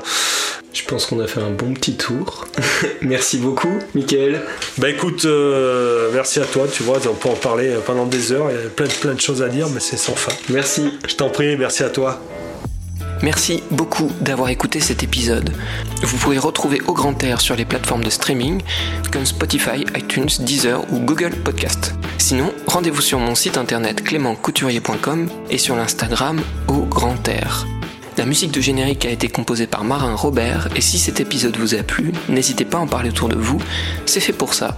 je pense qu'on a fait un bon petit tour. *laughs* merci beaucoup, Michael. Bah écoute, euh, merci à toi. Tu vois, on peut en parler pendant des heures. Il y a plein, plein de choses à dire, mais c'est sans fin. Merci. Je t'en prie, merci à toi. Merci beaucoup d'avoir écouté cet épisode. Vous pouvez retrouver Au Grand Air sur les plateformes de streaming comme Spotify, iTunes, Deezer ou Google Podcast. Sinon, rendez-vous sur mon site internet clémentcouturier.com et sur l'Instagram Au Grand Air. La musique de générique a été composée par Marin Robert et si cet épisode vous a plu, n'hésitez pas à en parler autour de vous, c'est fait pour ça.